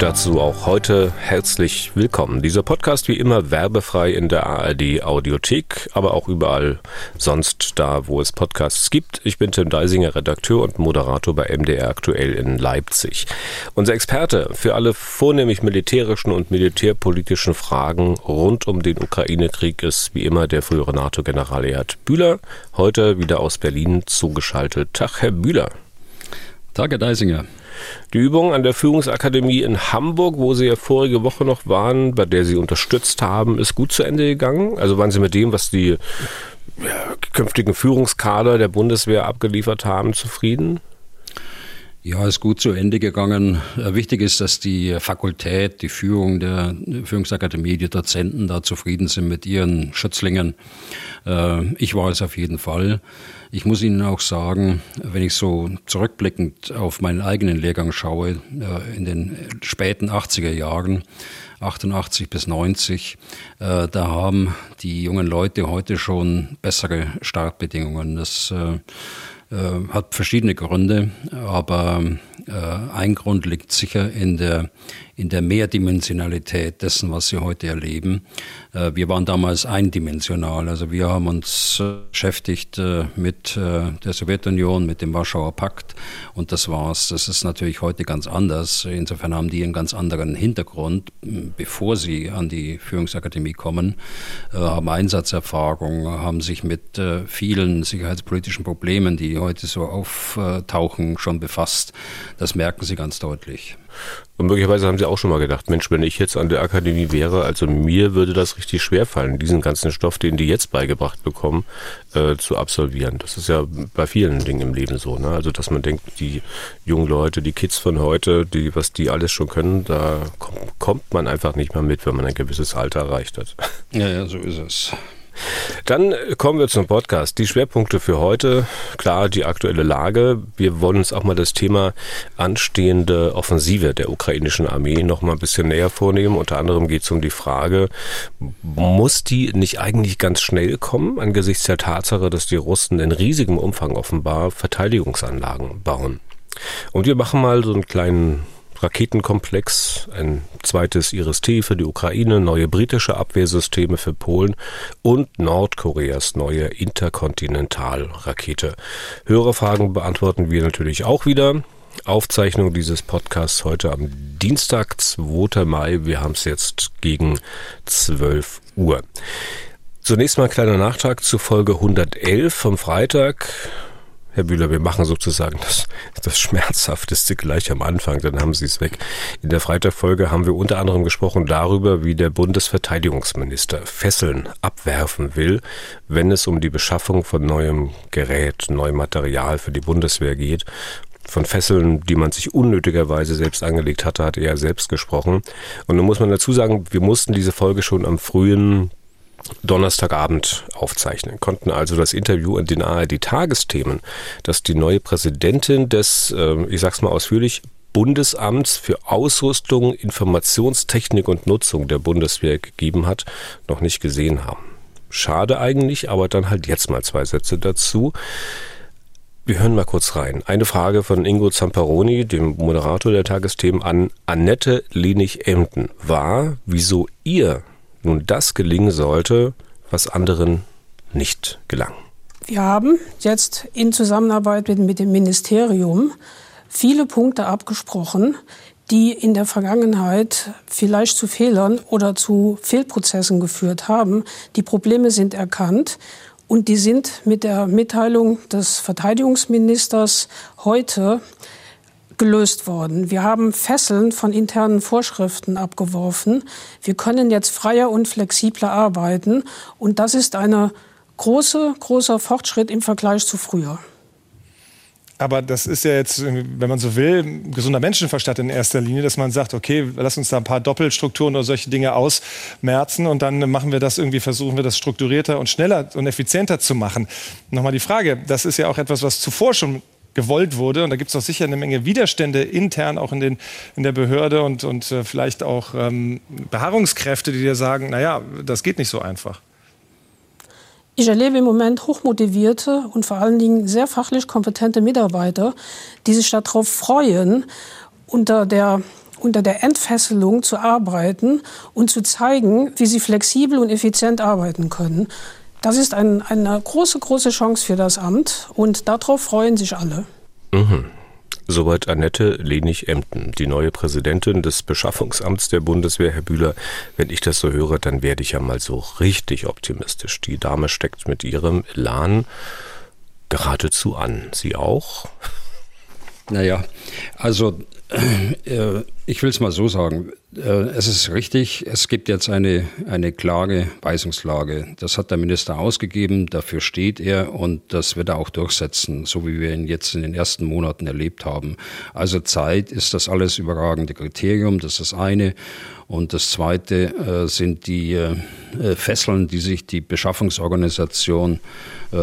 Dazu auch heute herzlich willkommen. Dieser Podcast wie immer werbefrei in der ARD Audiothek, aber auch überall sonst da, wo es Podcasts gibt. Ich bin Tim Deisinger, Redakteur und Moderator bei MDR aktuell in Leipzig. Unser Experte für alle vornehmlich militärischen und militärpolitischen Fragen rund um den Ukraine-Krieg ist wie immer der frühere NATO-General Erhard Bühler, heute wieder aus Berlin zugeschaltet. Tag, Herr Bühler. Herr Deisinger. Die Übung an der Führungsakademie in Hamburg, wo Sie ja vorige Woche noch waren, bei der Sie unterstützt haben, ist gut zu Ende gegangen. Also waren Sie mit dem, was die ja, künftigen Führungskader der Bundeswehr abgeliefert haben, zufrieden? Ja, ist gut zu Ende gegangen. Äh, wichtig ist, dass die Fakultät, die Führung der Führungsakademie, die Dozenten da zufrieden sind mit ihren Schützlingen. Äh, ich war es auf jeden Fall. Ich muss Ihnen auch sagen, wenn ich so zurückblickend auf meinen eigenen Lehrgang schaue, äh, in den späten 80er Jahren, 88 bis 90, da haben die jungen Leute heute schon bessere Startbedingungen. Das hat verschiedene Gründe, aber äh, ein Grund liegt sicher in der, in der Mehrdimensionalität dessen, was sie heute erleben. Äh, wir waren damals eindimensional, also wir haben uns äh, beschäftigt äh, mit der Sowjetunion, mit dem Warschauer Pakt und das war's. Das ist natürlich heute ganz anders. Insofern haben die einen ganz anderen Hintergrund, bevor sie an die Führungsakademie kommen, haben Einsatzerfahrung, haben sich mit vielen sicherheitspolitischen Problemen, die heute so auftauchen, schon befasst. Das merken Sie ganz deutlich. Und möglicherweise haben Sie auch schon mal gedacht, Mensch, wenn ich jetzt an der Akademie wäre, also mir würde das richtig schwer fallen, diesen ganzen Stoff, den die jetzt beigebracht bekommen, äh, zu absolvieren. Das ist ja bei vielen Dingen im Leben so. Ne? Also, dass man denkt, die jungen Leute, die Kids von heute, die, was die alles schon können, da kommt, kommt man einfach nicht mehr mit, wenn man ein gewisses Alter erreicht hat. Ja, ja, so ist es. Dann kommen wir zum Podcast. Die Schwerpunkte für heute, klar, die aktuelle Lage. Wir wollen uns auch mal das Thema anstehende Offensive der ukrainischen Armee noch mal ein bisschen näher vornehmen. Unter anderem geht es um die Frage, muss die nicht eigentlich ganz schnell kommen, angesichts der Tatsache, dass die Russen in riesigem Umfang offenbar Verteidigungsanlagen bauen? Und wir machen mal so einen kleinen Raketenkomplex, ein zweites IRIS-T für die Ukraine, neue britische Abwehrsysteme für Polen und Nordkoreas neue Interkontinentalrakete. Hörerfragen beantworten wir natürlich auch wieder. Aufzeichnung dieses Podcasts heute am Dienstag, 2. Mai. Wir haben es jetzt gegen 12 Uhr. Zunächst mal ein kleiner Nachtrag zu Folge 111 vom Freitag. Herr Bühler, wir machen sozusagen das, das Schmerzhafteste gleich am Anfang, dann haben Sie es weg. In der Freitagfolge haben wir unter anderem gesprochen darüber, wie der Bundesverteidigungsminister Fesseln abwerfen will, wenn es um die Beschaffung von neuem Gerät, neuem Material für die Bundeswehr geht. Von Fesseln, die man sich unnötigerweise selbst angelegt hatte, hat er selbst gesprochen. Und nun muss man dazu sagen, wir mussten diese Folge schon am frühen Donnerstagabend aufzeichnen, konnten also das Interview in den ARD-Tagesthemen, das die neue Präsidentin des, äh, ich sag's mal ausführlich, Bundesamts für Ausrüstung, Informationstechnik und Nutzung der Bundeswehr gegeben hat, noch nicht gesehen haben. Schade eigentlich, aber dann halt jetzt mal zwei Sätze dazu. Wir hören mal kurz rein. Eine Frage von Ingo Zamparoni, dem Moderator der Tagesthemen, an Annette Lenig-Emden war, wieso ihr nun das gelingen sollte, was anderen nicht gelang. Wir haben jetzt in Zusammenarbeit mit dem Ministerium viele Punkte abgesprochen, die in der Vergangenheit vielleicht zu Fehlern oder zu Fehlprozessen geführt haben. Die Probleme sind erkannt und die sind mit der Mitteilung des Verteidigungsministers heute gelöst worden. Wir haben Fesseln von internen Vorschriften abgeworfen. Wir können jetzt freier und flexibler arbeiten. Und das ist ein große, großer Fortschritt im Vergleich zu früher. Aber das ist ja jetzt, wenn man so will, gesunder Menschenverstand in erster Linie, dass man sagt, okay, lass uns da ein paar Doppelstrukturen oder solche Dinge ausmerzen und dann machen wir das irgendwie, versuchen wir das strukturierter und schneller und effizienter zu machen. Nochmal die Frage, das ist ja auch etwas, was zuvor schon gewollt wurde. Und da gibt es auch sicher eine Menge Widerstände intern, auch in, den, in der Behörde und, und äh, vielleicht auch ähm, Beharrungskräfte, die dir sagen, naja, das geht nicht so einfach. Ich erlebe im Moment hochmotivierte und vor allen Dingen sehr fachlich kompetente Mitarbeiter, die sich darauf freuen, unter der, unter der Entfesselung zu arbeiten und zu zeigen, wie sie flexibel und effizient arbeiten können. Das ist ein, eine große, große Chance für das Amt und darauf freuen sich alle. Mhm. Soweit Annette Lenig-Emden, die neue Präsidentin des Beschaffungsamts der Bundeswehr. Herr Bühler, wenn ich das so höre, dann werde ich ja mal so richtig optimistisch. Die Dame steckt mit ihrem Elan geradezu an. Sie auch? Naja, also äh, ich will es mal so sagen. Äh, es ist richtig, es gibt jetzt eine, eine klare Weisungslage. Das hat der Minister ausgegeben, dafür steht er und das wird er auch durchsetzen, so wie wir ihn jetzt in den ersten Monaten erlebt haben. Also Zeit ist das alles überragende Kriterium, das ist das eine. Und das zweite äh, sind die äh, Fesseln, die sich die Beschaffungsorganisation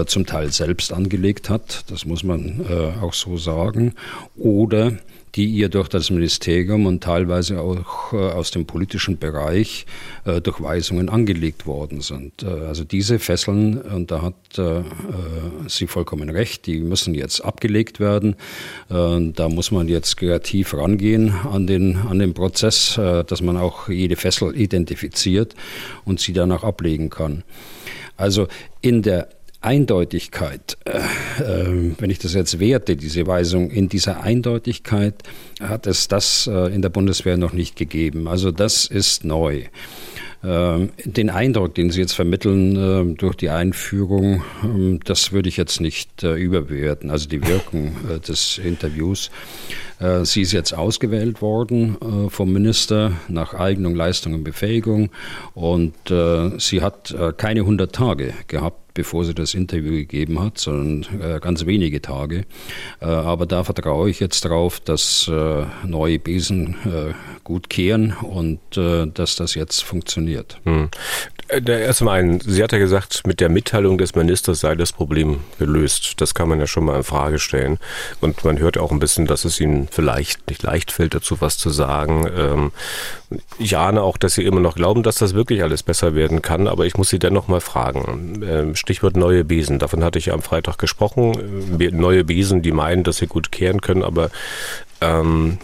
zum Teil selbst angelegt hat. Das muss man auch so sagen. Oder die ihr durch das Ministerium und teilweise auch äh, aus dem politischen Bereich äh, durch Weisungen angelegt worden sind. Äh, also diese Fesseln, und da hat sie vollkommen recht, die müssen jetzt abgelegt werden. Da muss man jetzt kreativ rangehen an den, an den Prozess, dass man auch jede Fessel identifiziert und sie danach ablegen kann. Also in der Eindeutigkeit, äh, äh, wenn ich das jetzt werte, diese Weisung, in dieser Eindeutigkeit hat es das äh, in der Bundeswehr noch nicht gegeben. Also das ist neu. Ähm, den Eindruck, den Sie jetzt vermitteln äh, durch die Einführung, ähm, das würde ich jetzt nicht äh, überbewerten. Also die Wirkung äh, des Interviews. Sie ist jetzt ausgewählt worden vom Minister nach Eignung, Leistung und Befähigung und sie hat keine 100 Tage gehabt bevor sie das Interview gegeben hat, sondern äh, ganz wenige Tage. Äh, aber da vertraue ich jetzt darauf, dass äh, neue Besen gut kehren und dass das jetzt funktioniert. Hm. Äh, der erste Mal, Sie hat ja gesagt, mit der Mitteilung des Ministers sei das Problem gelöst. Das kann man ja schon mal in Frage stellen. Und man hört auch ein bisschen, dass es Ihnen vielleicht nicht leicht fällt, dazu was zu sagen. Ähm, ich ahne auch, dass Sie immer noch glauben, dass das wirklich alles besser werden kann. Aber ich muss Sie dennoch mal fragen. Stichwort neue Besen. Davon hatte ich ja am Freitag gesprochen. Äh, neue Besen, die meinen, dass sie gut kehren können. Aber ähm,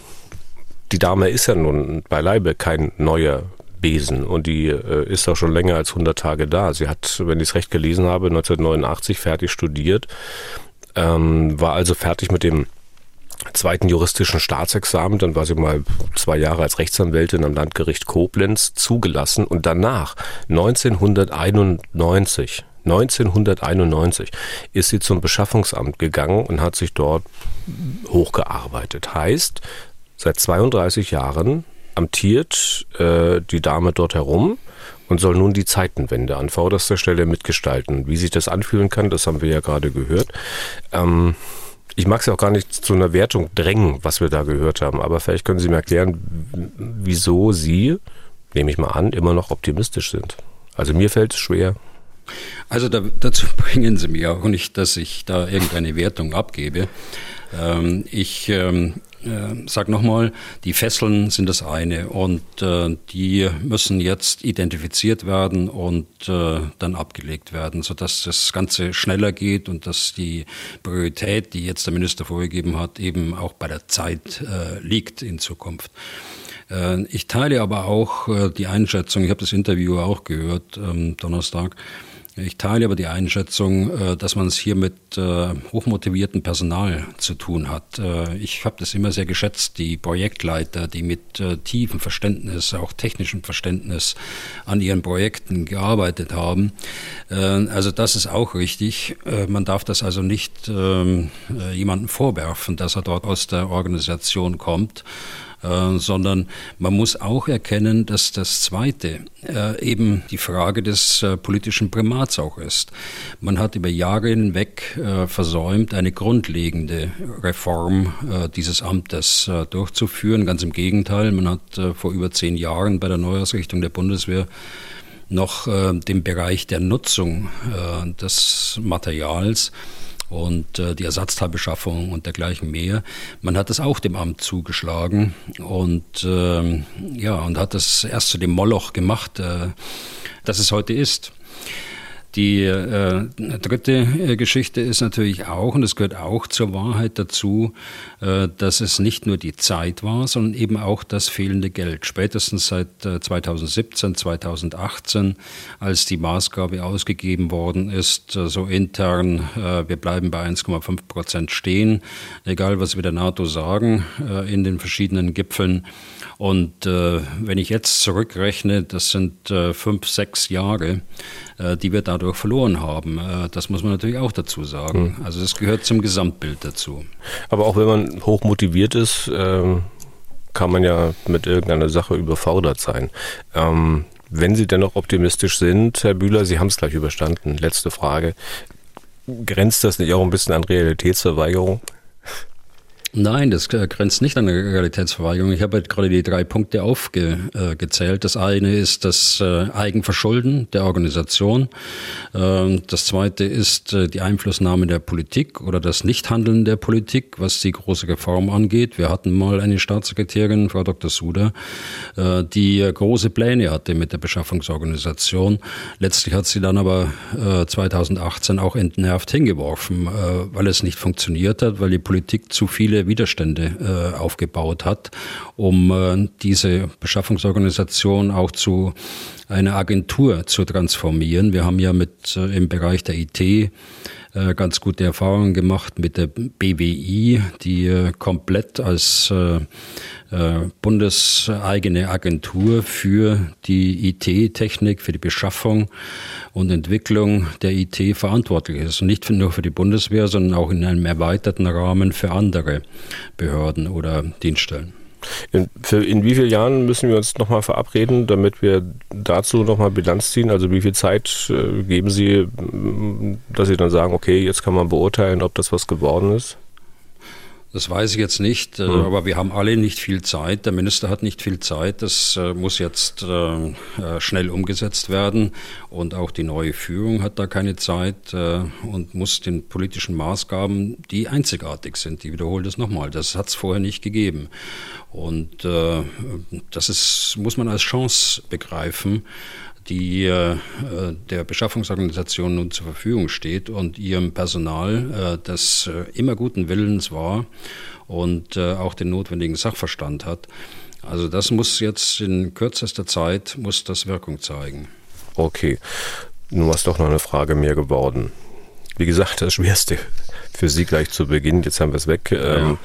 die Dame ist ja nun beileibe kein neuer Besen und die äh, ist auch schon länger als 100 Tage da. Sie hat, wenn ich es recht gelesen habe, 1989 fertig studiert, ähm, war also fertig mit dem zweiten juristischen Staatsexamen, dann war sie mal zwei Jahre als Rechtsanwältin am Landgericht Koblenz zugelassen und danach 1991 1991 ist sie zum Beschaffungsamt gegangen und hat sich dort hochgearbeitet. Heißt, seit 32 Jahren amtiert äh, die Dame dort herum und soll nun die Zeitenwende an vorderster Stelle mitgestalten. Wie sich das anfühlen kann, das haben wir ja gerade gehört. Ähm, ich mag es ja auch gar nicht zu einer Wertung drängen, was wir da gehört haben, aber vielleicht können Sie mir erklären, wieso Sie, nehme ich mal an, immer noch optimistisch sind. Also mir fällt es schwer. Also da, dazu bringen Sie mir auch nicht, dass ich da irgendeine Wertung abgebe. Ähm, ich ähm, äh, sag nochmal, die Fesseln sind das eine und äh, die müssen jetzt identifiziert werden und äh, dann abgelegt werden, sodass das Ganze schneller geht und dass die Priorität, die jetzt der Minister vorgegeben hat, eben auch bei der Zeit äh, liegt in Zukunft. Äh, ich teile aber auch äh, die Einschätzung, ich habe das Interview auch gehört am Donnerstag, ich teile aber die Einschätzung, äh, dass man es hier mit äh, hochmotiviertem Personal zu tun hat. Äh, ich habe das immer sehr geschätzt, die Projektleiter, die mit tiefem Verständnis, auch technischem Verständnis an ihren Projekten gearbeitet haben. Also das ist auch richtig. Man darf das also nicht ähm, jemandem vorwerfen, dass er dort aus der Organisation kommt äh, sondern man muss auch erkennen, dass das Zweite äh, eben die Frage des äh, politischen Primats auch ist. Man hat über Jahre hinweg äh, versäumt, eine grundlegende Reform äh, dieses Amtes durchzuführen. Ganz im Gegenteil, man hat vor über zehn Jahren bei der Neuausrichtung der Bundeswehr noch den Bereich der Nutzung des Materials und äh, die Ersatzteilbeschaffung und dergleichen mehr. Man hat es auch dem Amt zugeschlagen und äh, ja und hat das erst zu dem Moloch gemacht, äh, das es heute ist. Die äh, dritte äh, Geschichte ist natürlich auch, und es gehört auch zur Wahrheit dazu, äh, dass es nicht nur die Zeit war, sondern eben auch das fehlende Geld. Spätestens seit äh, 2017, 2018, als die Maßgabe ausgegeben worden ist, äh, so intern, äh, wir bleiben bei 1,5 Prozent stehen, egal was wir der NATO sagen, in den verschiedenen Gipfeln. Und äh, wenn ich jetzt zurückrechne, das sind äh, fünf, sechs Jahre, äh, die wir dadurch verloren haben. Äh, das muss man natürlich auch dazu sagen. Mhm. Also es gehört zum Gesamtbild dazu. Aber auch wenn man hoch motiviert ist, ähm, kann man ja mit irgendeiner Sache überfordert sein. Ähm, wenn Sie dennoch optimistisch sind, Herr Bühler, Sie haben es gleich überstanden. Letzte Frage. Grenzt das nicht auch ein bisschen an Realitätsverweigerung? Nein, das grenzt nicht an eine Realitätsverweigerung. Ich habe halt gerade die drei Punkte aufgezählt. Das eine ist das äh, Eigenverschulden der Organisation. Ähm, das zweite ist äh, die Einflussnahme der Politik oder das Nichthandeln der Politik, was die große Reform angeht. Wir hatten mal eine Staatssekretärin, Frau Dr. Suda, äh, die große Pläne hatte mit der Beschaffungsorganisation. Letztlich hat sie dann aber 2018 auch entnervt hingeworfen, weil es nicht funktioniert hat, weil die Politik zu viele Widerstände äh, aufgebaut hat, um äh, diese Beschaffungsorganisation auch zu einer Agentur zu transformieren. Wir haben ja mit äh, im Bereich der IT äh, ganz gute Erfahrungen gemacht mit der BWI, die äh, komplett als äh, bundeseigene Agentur für die IT-Technik, für die Beschaffung und Entwicklung der IT verantwortlich ist. Und nicht nur für die Bundeswehr, sondern auch in einem erweiterten Rahmen für andere Behörden oder Dienststellen. In, für, in wie vielen Jahren müssen wir uns nochmal verabreden, damit wir dazu nochmal Bilanz ziehen? Also wie viel Zeit äh, geben Sie, dass Sie dann sagen, okay, jetzt kann man beurteilen, ob das was geworden ist? Das weiß ich jetzt nicht, mhm. aber wir haben alle nicht viel Zeit. Der Minister hat nicht viel Zeit. Das äh, muss jetzt äh, schnell umgesetzt werden. Und auch die neue Führung hat da keine Zeit und muss den politischen Maßgaben, die einzigartig sind, die wiederhole das nochmal, das hat es vorher nicht gegeben. Und das ist, muss man als Chance begreifen die äh, der Beschaffungsorganisation nun zur Verfügung steht und ihrem Personal, äh, das äh, immer guten Willens war und äh, auch den notwendigen Sachverstand hat. Also das muss jetzt in kürzester Zeit, muss das Wirkung zeigen. Okay, nun war es doch noch eine Frage mehr geworden. Wie gesagt, das Schwerste für Sie gleich zu Beginn, jetzt haben wir es weg. Ähm,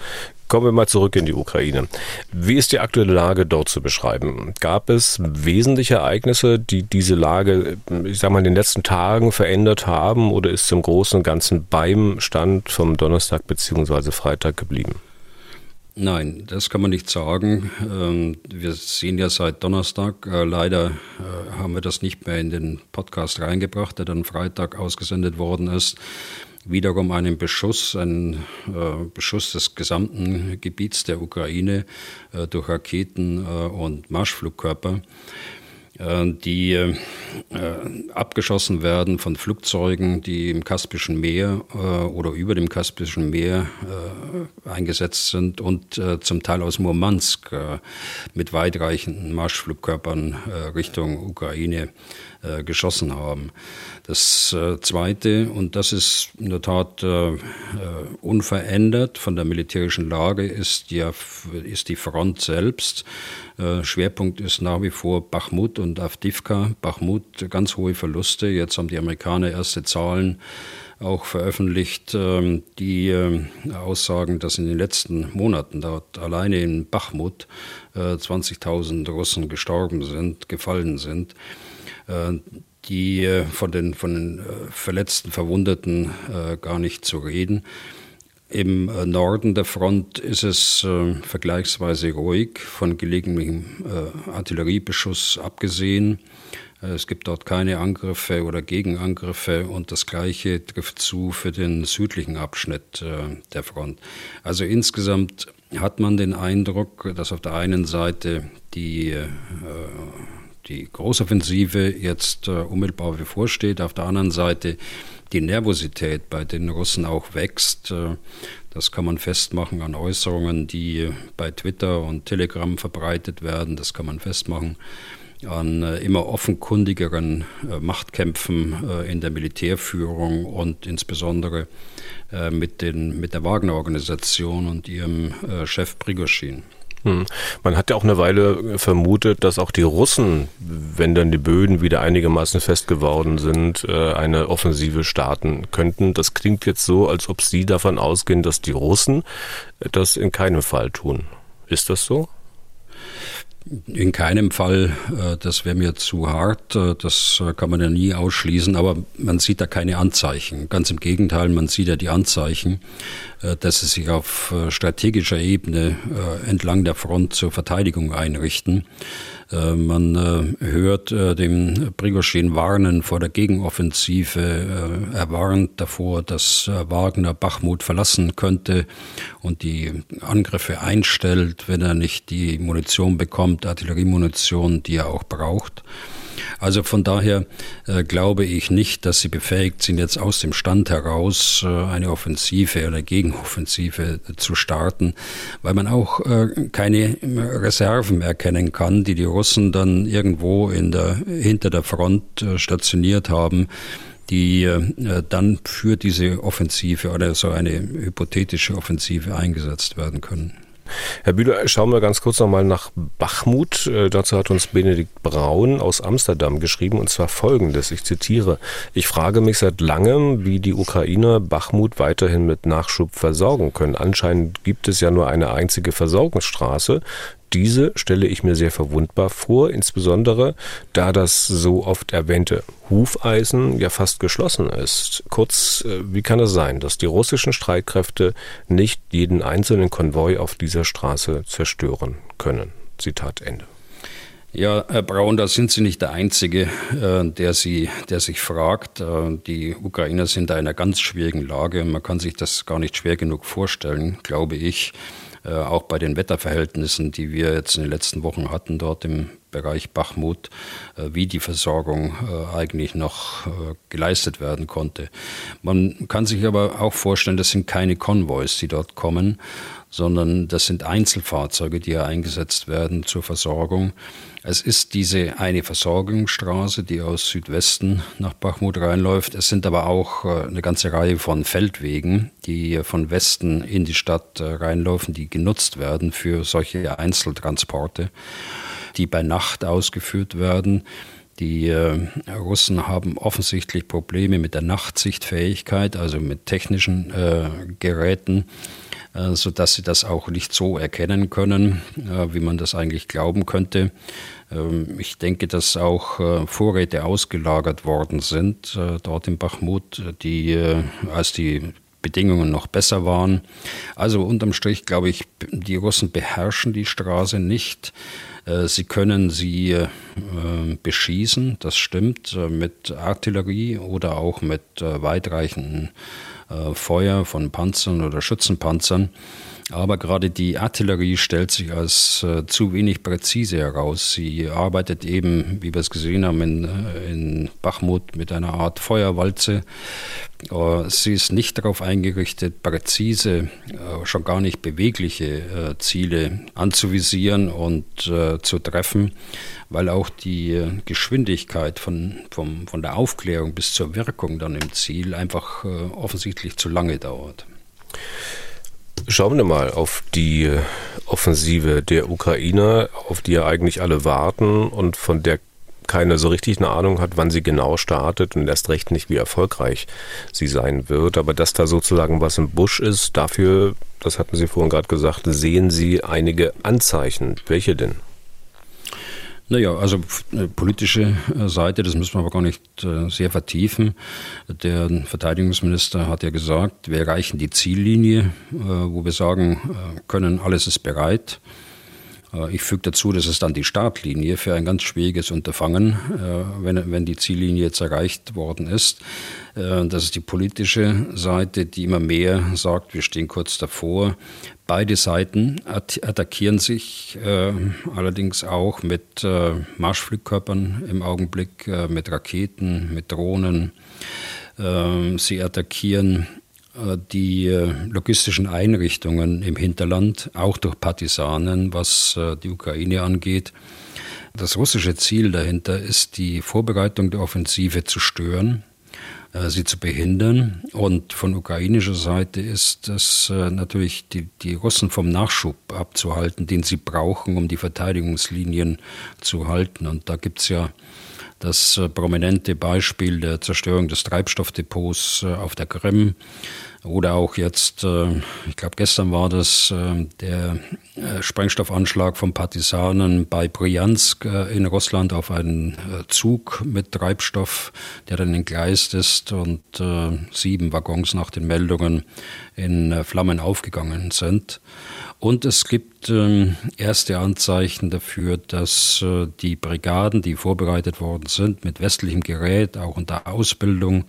Kommen wir mal zurück in die Ukraine. Wie ist die aktuelle Lage dort zu beschreiben? Gab es wesentliche Ereignisse, die diese Lage, ich sag mal, in den letzten Tagen verändert haben oder ist zum Großen und Ganzen beim Stand vom Donnerstag bzw. Freitag geblieben? Nein, das kann man nicht sagen. Ähm, wir sehen ja seit Donnerstag, äh, leider äh, haben wir das nicht mehr in den Podcast reingebracht, der dann Freitag ausgesendet worden ist wiederum einen Beschuss, einen äh, Beschuss des gesamten Gebiets der Ukraine äh, durch Raketen äh, und Marschflugkörper äh, die äh, abgeschossen werden von Flugzeugen, die im Kaspischen Meer äh, oder über dem Kaspischen Meer eingesetzt sind und zum Teil aus Murmansk mit weitreichenden Marschflugkörpern Richtung Ukraine geschossen haben. Das Zweite, und das ist in der Tat unverändert von der militärischen Lage, ist, ja, ist die Front selbst. Schwerpunkt ist nach wie vor Bachmut und Avdivka. Bachmut ganz hohe Verluste. Jetzt haben die Amerikaner erste Zahlen auch veröffentlicht, ähm, die ähm, aussagen, dass in den letzten Monaten dort alleine in Bachmut 20.000 äh, Russen gestorben sind, gefallen sind äh, die äh, von den, von den Verletzten, Verwundeten gar nicht zu reden. Im äh, Norden der Front ist es äh, vergleichsweise ruhig, von gelegentlichem äh, Artilleriebeschuss abgesehen. Äh, es gibt dort keine Angriffe oder Gegenangriffe und das Gleiche trifft zu für den südlichen Abschnitt äh, der Front. Also insgesamt hat man den Eindruck, dass auf der einen Seite die, äh, die Großoffensive jetzt äh, unmittelbar bevorsteht. Auf der anderen Seite die Nervosität bei den Russen auch wächst. Äh, das kann man festmachen an Äußerungen, die bei Twitter und Telegram verbreitet werden. Das kann man festmachen an äh, immer offenkundigeren Machtkämpfen in der Militärführung und insbesondere mit, den, mit der Wagner-Organisation und ihrem Chef Prigoschin. Hm. Man hat ja auch eine Weile vermutet, dass auch die Russen, wenn dann die Böden wieder einigermaßen fest geworden sind, eine Offensive starten könnten. Das klingt jetzt so, als ob Sie davon ausgehen, dass die Russen das in keinem Fall tun. Ist das so? In keinem Fall, äh, das wäre mir zu hart, äh, das äh, kann man ja nie ausschließen, aber man sieht da keine Anzeichen. Ganz im Gegenteil, man sieht ja die Anzeichen, dass sie sich auf strategischer Ebene entlang der Front zur Verteidigung einrichten. Äh, man äh, hört äh, dem Prigoschin warnen vor der Gegenoffensive. Er warnt davor, dass Wagner Bachmut verlassen könnte und die Angriffe einstellt, wenn er nicht die Munition bekommt, Artilleriemunition, die er auch braucht. Also von daher äh, glaube ich nicht, dass sie befähigt sind, jetzt aus dem Stand heraus äh, eine Offensive oder Gegenoffensive zu starten, weil man auch äh, keine Reserven erkennen kann, die die Russen dann irgendwo in der, hinter der Front äh, stationiert haben die äh, dann für diese Offensive oder so eine hypothetische Offensive eingesetzt werden können. Herr Bühler, schauen wir ganz kurz nochmal nach Bachmut. Äh, dazu hat uns Benedikt Braun aus Amsterdam geschrieben und zwar folgendes, ich zitiere, ich frage mich seit langem, wie die Ukrainer Bachmut weiterhin mit Nachschub versorgen können. Anscheinend gibt es ja nur eine einzige Versorgungsstraße, diese stelle ich mir sehr verwundbar vor, insbesondere da das so oft erwähnte Hufeisen ja fast geschlossen ist. Kurz, äh, wie kann es sein, dass die russischen Streitkräfte nicht jeden einzelnen Konvoi auf dieser Straße zerstören können? Zitat Ende. Ja, Herr Braun, da sind Sie nicht der Einzige, äh, der, Sie, der sich fragt. Äh, die Ukrainer sind da in einer ganz schwierigen Lage. Man kann sich das gar nicht schwer genug vorstellen, glaube ich. Äh, auch bei den Wetterverhältnissen, die wir jetzt in den letzten Wochen hatten dort im Bereich Bachmut, äh, wie die Versorgung äh, eigentlich noch geleistet werden konnte. Man kann sich aber auch vorstellen, das sind keine Konvois, die dort kommen, sondern das sind Einzelfahrzeuge, die ja eingesetzt werden zur Versorgung. Es ist diese eine Versorgungsstraße, die aus Südwesten nach Bachmut reinläuft. Es sind aber auch äh, eine ganze Reihe von Feldwegen, die von Westen in die Stadt äh, reinlaufen, die genutzt werden für solche Einzeltransporte, die bei Nacht ausgeführt werden. Die äh, Russen haben offensichtlich Probleme mit der Nachtsichtfähigkeit, also mit technischen äh, Geräten. Äh, sodass sie das auch nicht so erkennen können, äh, wie man das eigentlich glauben könnte. Ähm, ich denke, dass auch äh, Vorräte ausgelagert worden sind dort in Bachmut, die als die Bedingungen noch besser waren. Also unterm Strich glaube ich, die Russen beherrschen die Straße nicht. Sie können sie beschießen, das stimmt, mit Artillerie oder auch mit weitreichenden äh, Feuer von Panzern oder Schützenpanzern. Aber gerade die Artillerie stellt sich als äh, zu wenig präzise heraus. Sie arbeitet eben, wie wir es gesehen haben, in, äh, in Bachmut mit einer Art Feuerwalze. Äh, sie ist nicht darauf eingerichtet, präzise, äh, schon gar nicht bewegliche äh, Ziele anzuvisieren und zu treffen, weil auch die Geschwindigkeit von, vom, von der Aufklärung bis zur Wirkung dann im Ziel einfach offensichtlich zu lange dauert. Schauen wir mal auf die Offensive der Ukrainer, auf die ja eigentlich alle warten und von der keine so richtig eine Ahnung hat, wann sie genau startet und erst recht nicht, wie erfolgreich sie sein wird. Aber dass da sozusagen was im Busch ist, dafür, das hatten Sie vorhin gerade gesagt, sehen Sie einige Anzeichen. Welche denn? Naja, also äh, politische äh, Seite, das müssen wir aber gar nicht äh, sehr vertiefen. Der Verteidigungsminister hat ja gesagt, wir erreichen die Ziellinie, wo wir sagen können, alles ist bereit. Äh, ich füge dazu, das ist dann die Startlinie für ein ganz schwieriges Unterfangen, äh, wenn, wenn die Ziellinie jetzt erreicht worden ist. Äh, das ist die politische Seite, die immer mehr sagt, wir stehen kurz davor. Beide Seiten attackieren sich allerdings auch mit Marschflugkörpern im Augenblick, mit Raketen, mit Drohnen. Sie attackieren die äh, logistischen Einrichtungen im Hinterland, auch durch Partisanen, was äh, die Ukraine angeht. Das russische Ziel dahinter ist, die Vorbereitung der Offensive zu stören, sie zu behindern. Und von ukrainischer Seite ist es natürlich, die, die Russen vom Nachschub abzuhalten, den sie brauchen, um die Verteidigungslinien zu halten. Und da gibt es ja das prominente Beispiel der Zerstörung des Treibstoffdepots auf der Krim oder auch jetzt, äh, ich glaube gestern war das äh, der äh, Sprengstoffanschlag von Partisanen bei Bryansk in Russland auf einen Zug mit Treibstoff, der dann entgleist ist und sieben Waggons nach den Meldungen in Flammen aufgegangen sind. Und es gibt ähm, erste Anzeichen dafür, dass äh, die Brigaden, die vorbereitet worden sind, mit westlichem Gerät, auch unter Ausbildung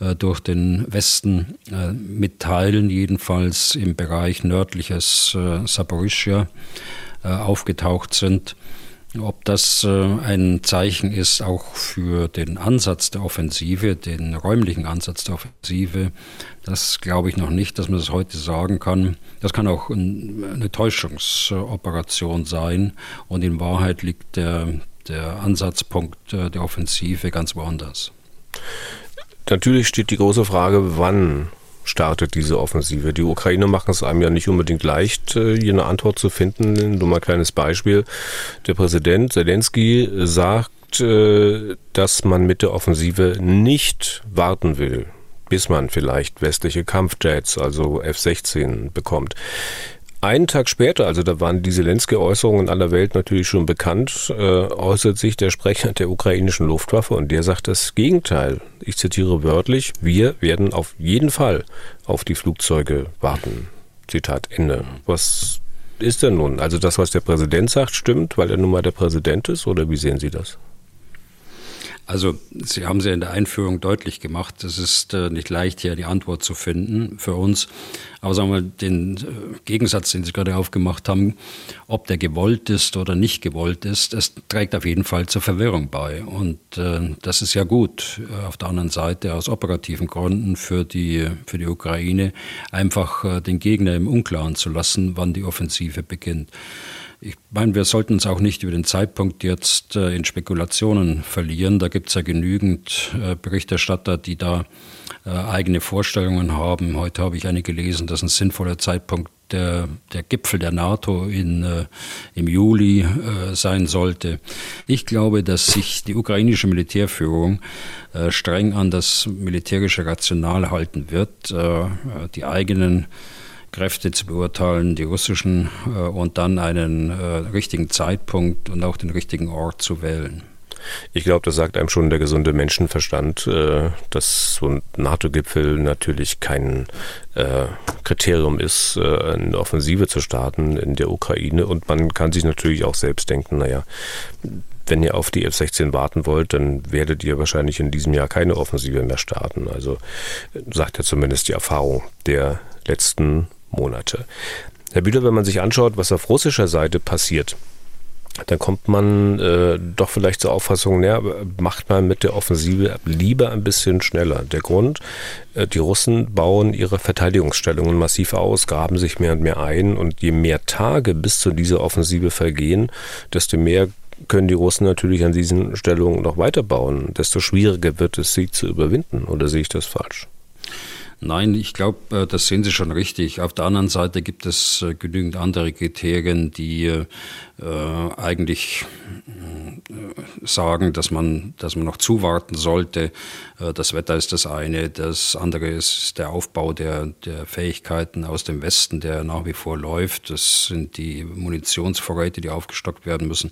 äh, durch den Westen äh, mitteilen, jedenfalls im Bereich nördliches Saporischia aufgetaucht sind. Ob das äh, ein Zeichen ist auch für den Ansatz der Offensive, den räumlichen Ansatz der Offensive, das glaube ich noch nicht, dass man das heute sagen kann. Das kann auch eine Täuschungsoperation sein und in Wahrheit liegt der, der Ansatzpunkt äh, der Offensive ganz woanders. Natürlich steht die große Frage, wann startet diese Offensive. Die Ukraine machen es einem ja nicht unbedingt leicht, äh, hier eine Antwort zu finden. Nur mal ein kleines Beispiel. Der Präsident Zelensky sagt, äh, dass man mit der Offensive nicht warten will, bis man vielleicht westliche Kampfjets, also F-16 bekommt. Einen Tag später, also da waren die Zelensky-Äußerungen in aller Welt natürlich schon bekannt, äh, äußert sich der Sprecher der ukrainischen Luftwaffe und der sagt das Gegenteil. Ich zitiere wörtlich, wir werden auf jeden Fall auf die Flugzeuge warten. Zitat Ende. Was ist denn nun? Also das, was der Präsident sagt, stimmt, weil er nun mal der Präsident ist, oder wie sehen Sie das? Also Sie haben es ja in der Einführung deutlich gemacht, es ist äh, nicht leicht, hier die Antwort zu finden für uns. Aber sagen wir, den äh, Gegensatz, den Sie gerade aufgemacht haben, ob der gewollt ist oder nicht gewollt ist, es trägt auf jeden Fall zur Verwirrung bei. Und äh, das ist ja gut. Äh, auf der anderen Seite aus operativen Gründen für die, für die Ukraine einfach äh, den Gegner im Unklaren zu lassen, wann die Offensive beginnt. Ich meine, wir sollten uns auch nicht über den Zeitpunkt jetzt äh, in Spekulationen verlieren. Da gibt es ja genügend äh, Berichterstatter, die da äh, eigene Vorstellungen haben. Heute habe ich eine gelesen, dass ein sinnvoller Zeitpunkt der, der Gipfel der NATO in, äh, im Juli äh, sein sollte. Ich glaube, dass sich die ukrainische Militärführung äh, streng an das militärische Rational halten wird. Äh, die eigenen Kräfte zu beurteilen, die russischen, äh, und dann einen äh, richtigen Zeitpunkt und auch den richtigen Ort zu wählen. Ich glaube, das sagt einem schon der gesunde Menschenverstand, äh, dass so ein NATO-Gipfel natürlich kein Kriterium ist, eine Offensive zu starten in der Ukraine. Und man kann sich natürlich auch selbst denken, naja, wenn ihr auf die F-16 warten wollt, dann werdet ihr wahrscheinlich in diesem Jahr keine Offensive mehr starten. Also sagt ja zumindest die Erfahrung der letzten Monate. Herr Bühler, wenn man sich anschaut, was auf russischer Seite passiert, dann kommt man äh, doch vielleicht zur Auffassung, naja, macht man mit der Offensive lieber ein bisschen schneller. Der Grund, äh, die Russen bauen ihre Verteidigungsstellungen massiv aus, graben sich mehr und mehr ein und je mehr Tage bis zu dieser Offensive vergehen, desto mehr können die Russen natürlich an diesen Stellungen noch weiterbauen, desto schwieriger wird es, sie zu überwinden. Oder sehe ich das falsch? Nein, ich glaube, äh, das sehen Sie schon richtig. Auf der anderen Seite gibt es äh, genügend andere Kriterien, die äh, eigentlich sagen, dass man, dass man noch zuwarten sollte. Das Wetter ist das eine. Das andere ist der Aufbau der, der Fähigkeiten aus dem Westen, der nach wie vor läuft. Das sind die Munitionsvorräte, die aufgestockt werden müssen.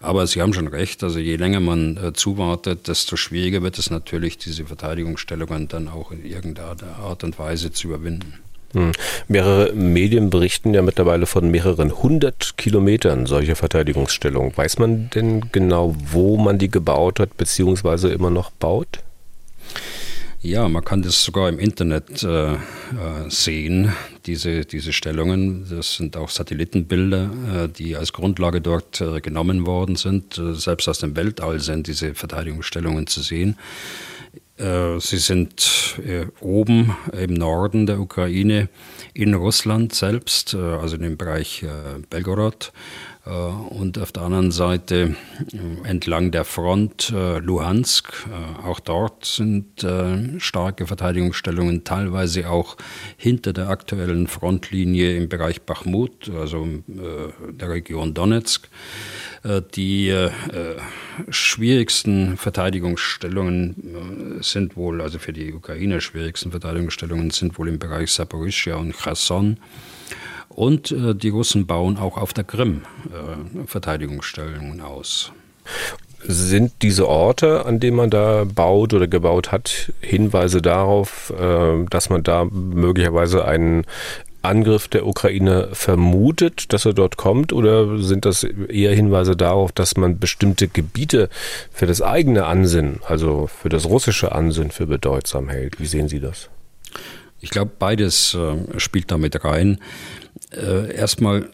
Aber Sie haben schon recht. Also je länger man zuwartet, desto schwieriger wird es natürlich, diese Verteidigungsstellungen dann auch in irgendeiner Art und Weise zu überwinden. Hm. Mehrere Medien berichten ja mittlerweile von mehreren hundert Kilometern solcher Verteidigungsstellungen. Weiß man denn genau, wo man die gebaut hat, beziehungsweise immer noch baut? Ja, man kann das sogar im Internet äh, äh, sehen, diese, diese Stellungen. Das sind auch Satellitenbilder, äh, die als Grundlage dort äh, genommen worden sind. Äh, selbst aus dem Weltall sind diese Verteidigungsstellungen zu sehen. Äh, sie sind oben im Norden der Ukraine, in Russland selbst, also in dem Bereich Belgorod. äh, und auf der anderen Seite äh, entlang der Front äh, Luhansk. Auch dort sind starke Verteidigungsstellungen, teilweise auch hinter der aktuellen Frontlinie im Bereich Bachmut, also der Region Donetsk. Die schwierigsten Verteidigungsstellungen sind wohl, also für die Ukraine schwierigsten Verteidigungsstellungen sind wohl im Bereich Saporischia und Cherson. Und äh, die Russen bauen auch auf der Krim äh, Verteidigungsstellungen aus. Sind diese Orte, an denen man da baut oder gebaut hat, Hinweise darauf, äh, dass man da möglicherweise einen Angriff der Ukraine vermutet, dass er dort kommt? Oder sind das eher Hinweise darauf, dass man bestimmte Gebiete für das eigene Ansinnen, also für das russische Ansinnen, für bedeutsam hält? Wie sehen Sie das? Ich glaube, beides äh, spielt damit rein. Äh, erstmal,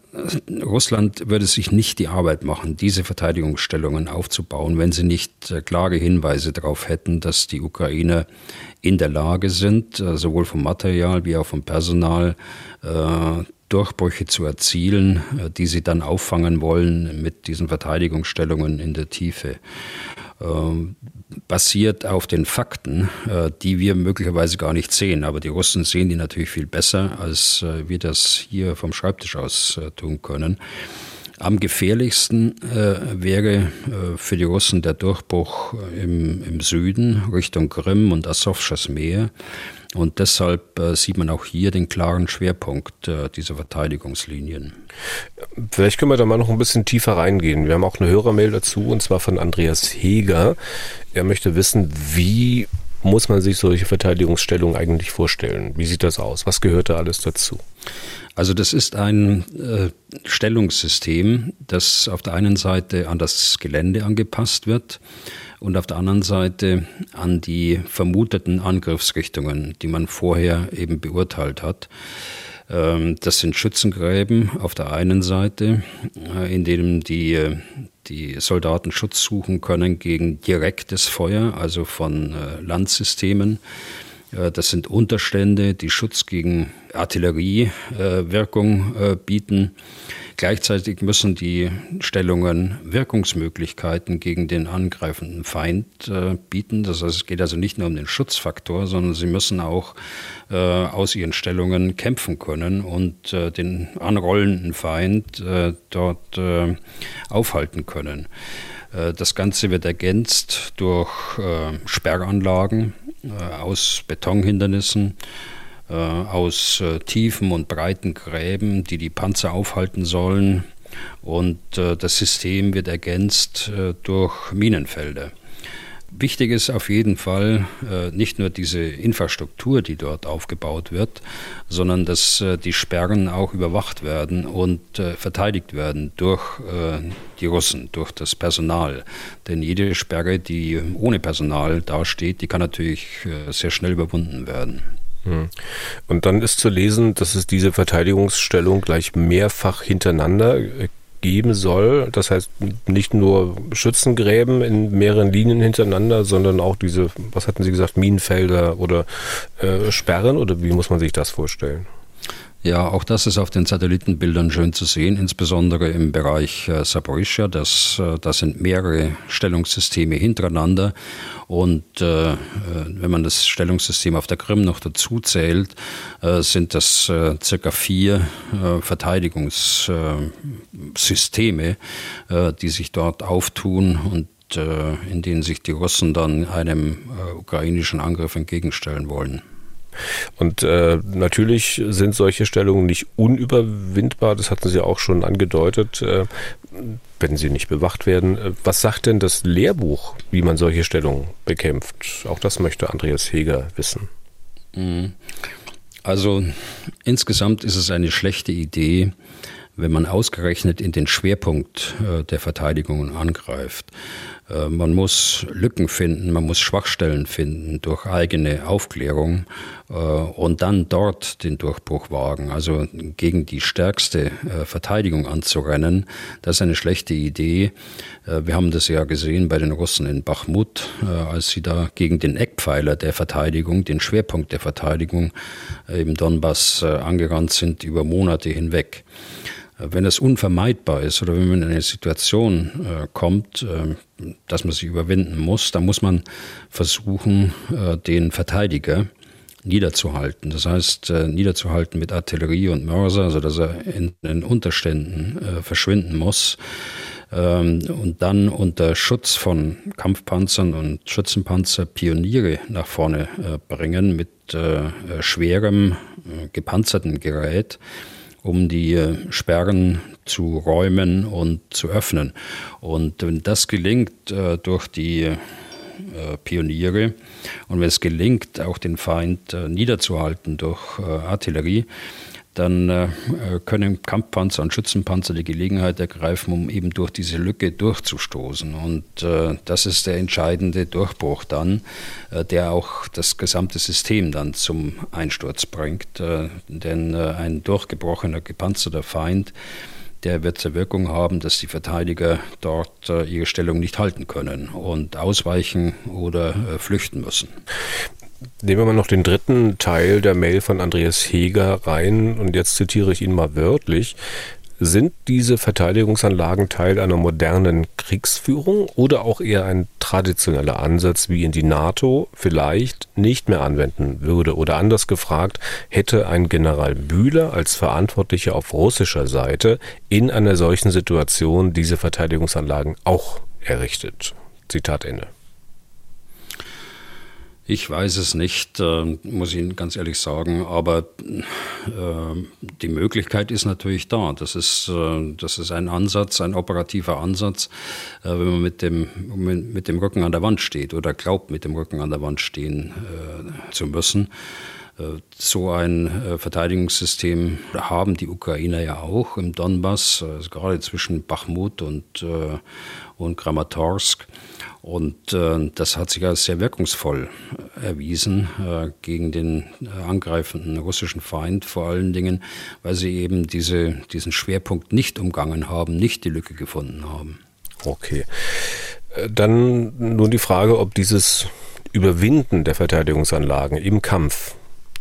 Russland würde sich nicht die Arbeit machen, diese Verteidigungsstellungen aufzubauen, wenn sie nicht äh, klare Hinweise darauf hätten, dass die Ukrainer in der Lage sind, äh, sowohl vom Material wie auch vom Personal, Durchbrüche zu erzielen, die sie dann auffangen wollen mit diesen Verteidigungsstellungen in der Tiefe. Ähm, basiert auf den Fakten, äh, die wir möglicherweise gar nicht sehen. Aber die Russen sehen die natürlich viel besser, als äh, wir das hier vom Schreibtisch aus äh, tun können. Am gefährlichsten äh, wäre für die Russen der Durchbruch im, im Süden Richtung Krim und Asowschas Meer. Und deshalb äh, sieht man auch hier den klaren Schwerpunkt äh, dieser Verteidigungslinien. Vielleicht können wir da mal noch ein bisschen tiefer reingehen. Wir haben auch eine Hörermail dazu, und zwar von Andreas Heger. Er möchte wissen, wie muss man sich solche Verteidigungsstellungen eigentlich vorstellen? Wie sieht das aus? Was gehört da alles dazu? Also das ist ein äh, Stellungssystem, das auf der einen Seite an das Gelände angepasst wird und auf der anderen Seite an die vermuteten Angriffsrichtungen, die man vorher eben beurteilt hat. Ähm, das sind Schützengräben auf der einen Seite, äh, in denen die, äh, die Soldaten Schutz suchen können gegen direktes Feuer, also von äh, Landsystemen. Das sind Unterstände, die Schutz gegen Artilleriewirkung bieten. Gleichzeitig müssen die Stellungen Wirkungsmöglichkeiten gegen den angreifenden Feind äh, bieten. Das heißt, es geht also nicht nur um den Schutzfaktor, sondern sie müssen auch äh, aus ihren Stellungen kämpfen können und äh, den anrollenden Feind äh, dort äh, aufhalten können. Äh, das Ganze wird ergänzt durch Sperranlagen aus Betonhindernissen, aus äh, tiefen und breiten Gräben, die die Panzer aufhalten sollen. Und äh, das System wird ergänzt durch Minenfelder. Wichtig ist auf jeden Fall nicht nur diese Infrastruktur, die dort aufgebaut wird, sondern dass die Sperren auch überwacht werden und verteidigt werden durch die Russen, durch das Personal. Denn jede Sperre, die ohne Personal dasteht, die kann natürlich sehr schnell überwunden werden. Hm. Und dann ist zu lesen, dass es diese Verteidigungsstellung gleich mehrfach hintereinander äh, geben soll. Das heißt nicht nur Schützengräben in mehreren Linien hintereinander, sondern auch diese, was hatten Sie gesagt, Minenfelder oder äh, Sperren oder wie muss man sich das vorstellen? Ja, auch das ist auf den Satellitenbildern schön zu sehen, insbesondere im Bereich äh, Saporischia. Das, äh, das sind mehrere Stellungssysteme hintereinander. Und äh, äh, wenn man das Stellungssystem auf der Krim noch dazu zählt, äh, sind das äh, circa vier äh, Verteidigungssysteme, die sich dort auftun und in denen sich die Russen dann einem ukrainischen Angriff entgegenstellen wollen. Und äh, natürlich sind solche Stellungen nicht unüberwindbar, das hatten Sie auch schon angedeutet, äh, wenn sie nicht bewacht werden. Äh, was sagt denn das Lehrbuch, wie man solche Stellungen bekämpft? Auch das möchte Andreas Heger wissen. Mhm. Also insgesamt ist es eine schlechte Idee, wenn man ausgerechnet in den Schwerpunkt äh, der Verteidigung angreift. Äh, man muss Lücken finden, man muss Schwachstellen finden durch eigene Aufklärung äh, und dann dort den Durchbruch wagen. Also gegen die stärkste Verteidigung anzurennen, das ist eine schlechte Idee. Wir haben das ja gesehen bei den Russen in Bachmut, als sie da gegen den Eckpfeiler der Verteidigung, den Schwerpunkt der Verteidigung im Donbass angerannt sind über Monate hinweg wenn es unvermeidbar ist oder wenn man in eine Situation äh, kommt, äh, dass man sich überwinden muss, dann muss man versuchen, äh, den Verteidiger niederzuhalten. Das heißt, äh, niederzuhalten mit Artillerie und Mörser, sodass er in den Unterständen äh, verschwinden muss ähm, und dann unter Schutz von Kampfpanzern und Schützenpanzer Pioniere nach vorne äh, bringen mit schwerem gepanzerten Gerät um die äh, Sperren zu räumen und zu öffnen. Und wenn das gelingt äh, durch die äh, Pioniere und wenn es gelingt, auch den Feind niederzuhalten durch Artillerie, dann äh, können Kampfpanzer und Schützenpanzer die Gelegenheit ergreifen, um eben durch diese Lücke durchzustoßen. Und äh, das ist der entscheidende Durchbruch dann, äh, der auch das gesamte System dann zum Einsturz bringt. Äh, denn äh, ein durchgebrochener, gepanzerter Feind, der wird zur Wirkung haben, dass die Verteidiger dort äh, ihre Stellung nicht halten können und ausweichen oder flüchten müssen. Nehmen wir mal noch den dritten Teil der Mail von Andreas Heger rein und jetzt zitiere ich ihn mal wörtlich. Sind diese Verteidigungsanlagen Teil einer modernen Kriegsführung oder auch eher ein traditioneller Ansatz, wie ihn die NATO vielleicht nicht mehr anwenden würde? Oder anders gefragt, hätte ein General Bühler als Verantwortlicher auf russischer Seite in einer solchen Situation diese Verteidigungsanlagen auch errichtet? Zitat Ende. Ich weiß es nicht, äh, muss ich Ihnen ganz ehrlich sagen, aber äh, die Möglichkeit ist natürlich da. Das ist, äh, das ist ein Ansatz, ein operativer Ansatz, äh, wenn man mit dem, mit dem Rücken an der Wand steht oder glaubt, mit dem Rücken an der Wand stehen äh, zu müssen. Äh, so ein Verteidigungssystem haben die Ukrainer ja auch im Donbass, gerade zwischen Bachmut und, und Kramatorsk. Und äh, das hat sich als sehr wirkungsvoll äh, erwiesen äh, gegen den äh, angreifenden russischen Feind, vor allen Dingen, weil sie eben diese, diesen Schwerpunkt nicht umgangen haben, nicht die Lücke gefunden haben. Okay. Äh, dann nun die Frage, ob dieses Überwinden der Verteidigungsanlagen im Kampf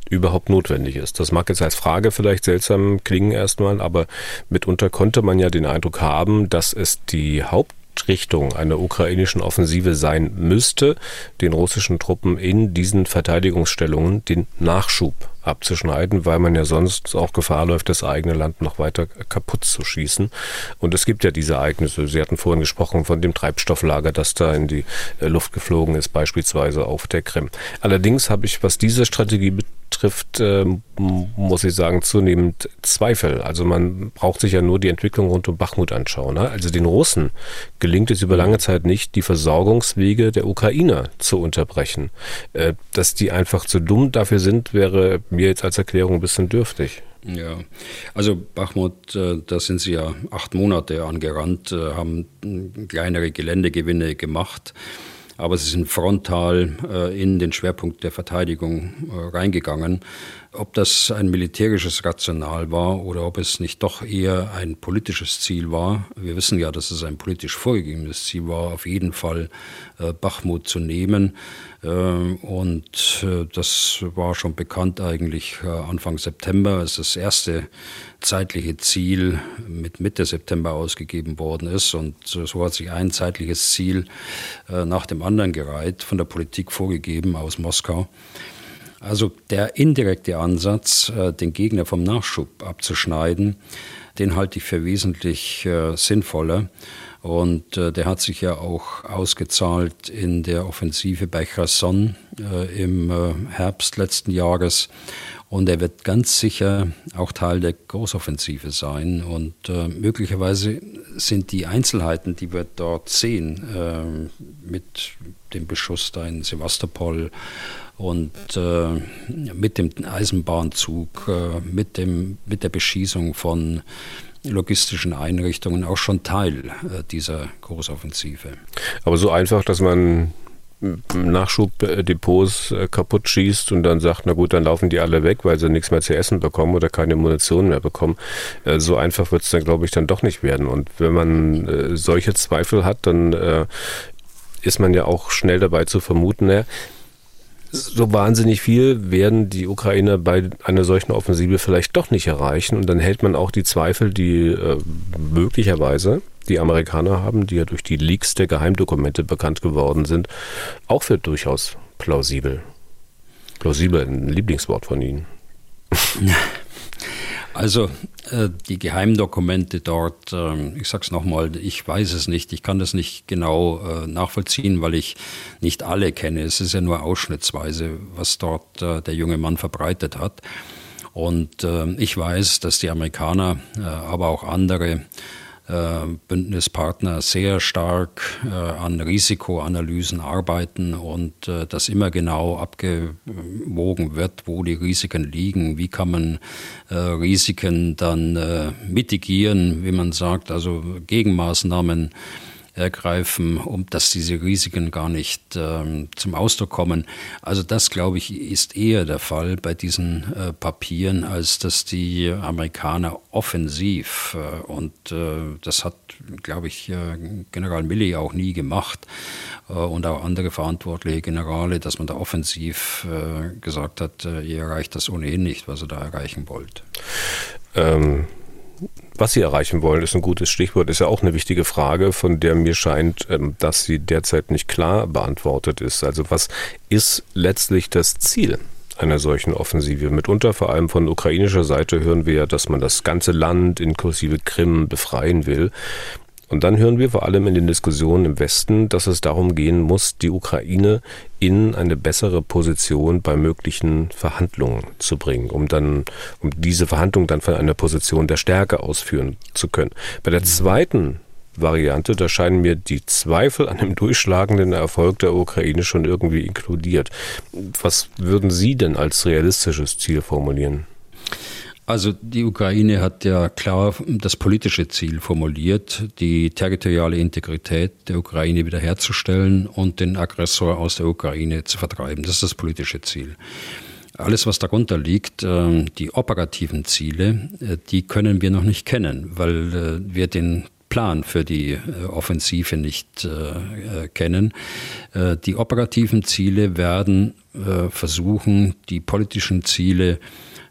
überhaupt notwendig ist. Das mag jetzt als Frage vielleicht seltsam klingen erstmal, aber mitunter konnte man ja den Eindruck haben, dass es die Haupt Richtung einer ukrainischen Offensive sein müsste, den russischen Truppen in diesen Verteidigungsstellungen den Nachschub abzuschneiden, weil man ja sonst auch Gefahr läuft, das eigene Land noch weiter kaputt zu schießen. Und es gibt ja diese Ereignisse. Sie hatten vorhin gesprochen von dem Treibstofflager, das da in die äh, Luft geflogen ist, beispielsweise auf der Krim. Allerdings habe ich, was diese Strategie betrifft, äh, muss ich sagen, zunehmend Zweifel. Also man braucht sich ja nur die Entwicklung rund um Bachmut anschauen. Ne? Also den Russen gelingt es über lange Zeit nicht, die Versorgungswege der Ukrainer zu unterbrechen. Äh, dass die einfach zu dumm dafür sind, wäre mir jetzt als Erklärung ein bisschen dürftig. Ja, also Bachmut, äh, da sind sie ja acht Monate angerannt, äh, haben kleinere Geländegewinne gemacht, aber sie sind frontal äh, in den Schwerpunkt der Verteidigung reingegangen. Ob das ein militärisches Rational war oder ob es nicht doch eher ein politisches Ziel war. Wir wissen ja, dass es ein politisch vorgegebenes Ziel war, auf jeden Fall Bachmut zu nehmen. Ähm, und äh, das war schon bekannt eigentlich äh, Anfang September, als das erste zeitliche Ziel mit Mitte September ausgegeben worden ist. Und so hat sich ein zeitliches Ziel äh, nach dem anderen gereiht, von der Politik vorgegeben aus Moskau. Also der indirekte Ansatz, den Gegner vom Nachschub abzuschneiden, den halte ich für wesentlich sinnvoller. Und äh, der hat sich ja auch ausgezahlt in der Offensive bei Cherson äh, im äh, Herbst letzten Jahres. Und er wird ganz sicher auch Teil der Großoffensive sein. Und äh, möglicherweise sind die Einzelheiten, die wir dort sehen, äh, mit dem Beschuss da in Sevastopol und äh, mit dem Eisenbahnzug, äh, mit, dem, mit der Beschießung von logistischen Einrichtungen auch schon Teil äh, dieser Großoffensive. Aber so einfach, dass man Nachschubdepots äh, kaputt schießt und dann sagt, na gut, dann laufen die alle weg, weil sie nichts mehr zu essen bekommen oder keine Munition mehr bekommen. Äh, so einfach wird es dann, glaube ich, dann doch nicht werden. Und wenn man äh, solche Zweifel hat, dann ist man ja auch schnell dabei zu vermuten, naja, so wahnsinnig viel werden die Ukrainer bei einer solchen Offensive vielleicht doch nicht erreichen. Und dann hält man auch die Zweifel, die äh, möglicherweise die Amerikaner haben, die ja durch die Leaks der Geheimdokumente bekannt geworden sind, auch für durchaus plausibel. Plausibel, ein Lieblingswort von Ihnen. Also äh, die Geheimdokumente dort, äh, ich sage es nochmal, ich weiß es nicht, ich kann das nicht genau äh, nachvollziehen, weil ich nicht alle kenne. Es ist ja nur ausschnittsweise, was dort äh, der junge Mann verbreitet hat. Und äh, ich weiß, dass die Amerikaner, aber auch andere Bündnispartner sehr stark äh, an Risikoanalysen arbeiten und äh, dass immer genau abgewogen wird, wo die Risiken liegen, wie kann man Risiken dann mitigieren, wie man sagt, also Gegenmaßnahmen ergreifen, um dass diese Risiken gar nicht ähm, zum Ausdruck kommen. Also das, glaube ich, ist eher der Fall bei diesen äh, Papieren, als dass die Amerikaner offensiv äh, und äh, das hat, glaube ich, äh, General Milley auch nie gemacht äh, und auch andere verantwortliche Generale, dass man da offensiv äh, gesagt hat, ihr erreicht das ohnehin nicht, was ihr da erreichen wollt. Ähm was Sie erreichen wollen, ist ein gutes Stichwort, ist ja auch eine wichtige Frage, von der mir scheint, ähm, dass sie derzeit nicht klar beantwortet ist. Also was ist letztlich das Ziel einer solchen Offensive? Mitunter, vor allem von ukrainischer Seite, hören wir ja, dass man das ganze Land inklusive Krim befreien will. Und dann hören wir vor allem in den Diskussionen im Westen, dass es darum gehen muss, die Ukraine in eine bessere Position bei möglichen Verhandlungen zu bringen, um dann, um diese Verhandlungen dann von einer Position der Stärke ausführen zu können. Bei der zweiten Variante, da scheinen mir die Zweifel an dem durchschlagenden Erfolg der Ukraine schon irgendwie inkludiert. Was würden Sie denn als realistisches Ziel formulieren? Also die Ukraine hat ja klar das politische Ziel formuliert, die territoriale Integrität der Ukraine wiederherzustellen und den Aggressor aus der Ukraine zu vertreiben. Das ist das politische Ziel. Alles, was darunter liegt, ähm, die operativen Ziele, äh, die können wir noch nicht kennen, weil äh, wir den Plan für die äh, Offensive nicht kennen. Die operativen Ziele werden versuchen, die politischen Ziele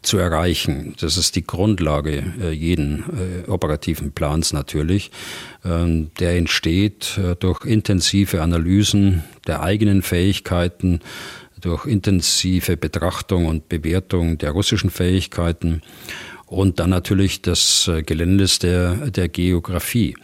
zu erreichen. Das ist die Grundlage äh, jeden äh, operativen Plans natürlich. Ähm, der entsteht äh, durch intensive Analysen der eigenen Fähigkeiten, durch intensive Betrachtung und Bewertung der russischen Fähigkeiten und dann natürlich des Geländes der, der Geografie.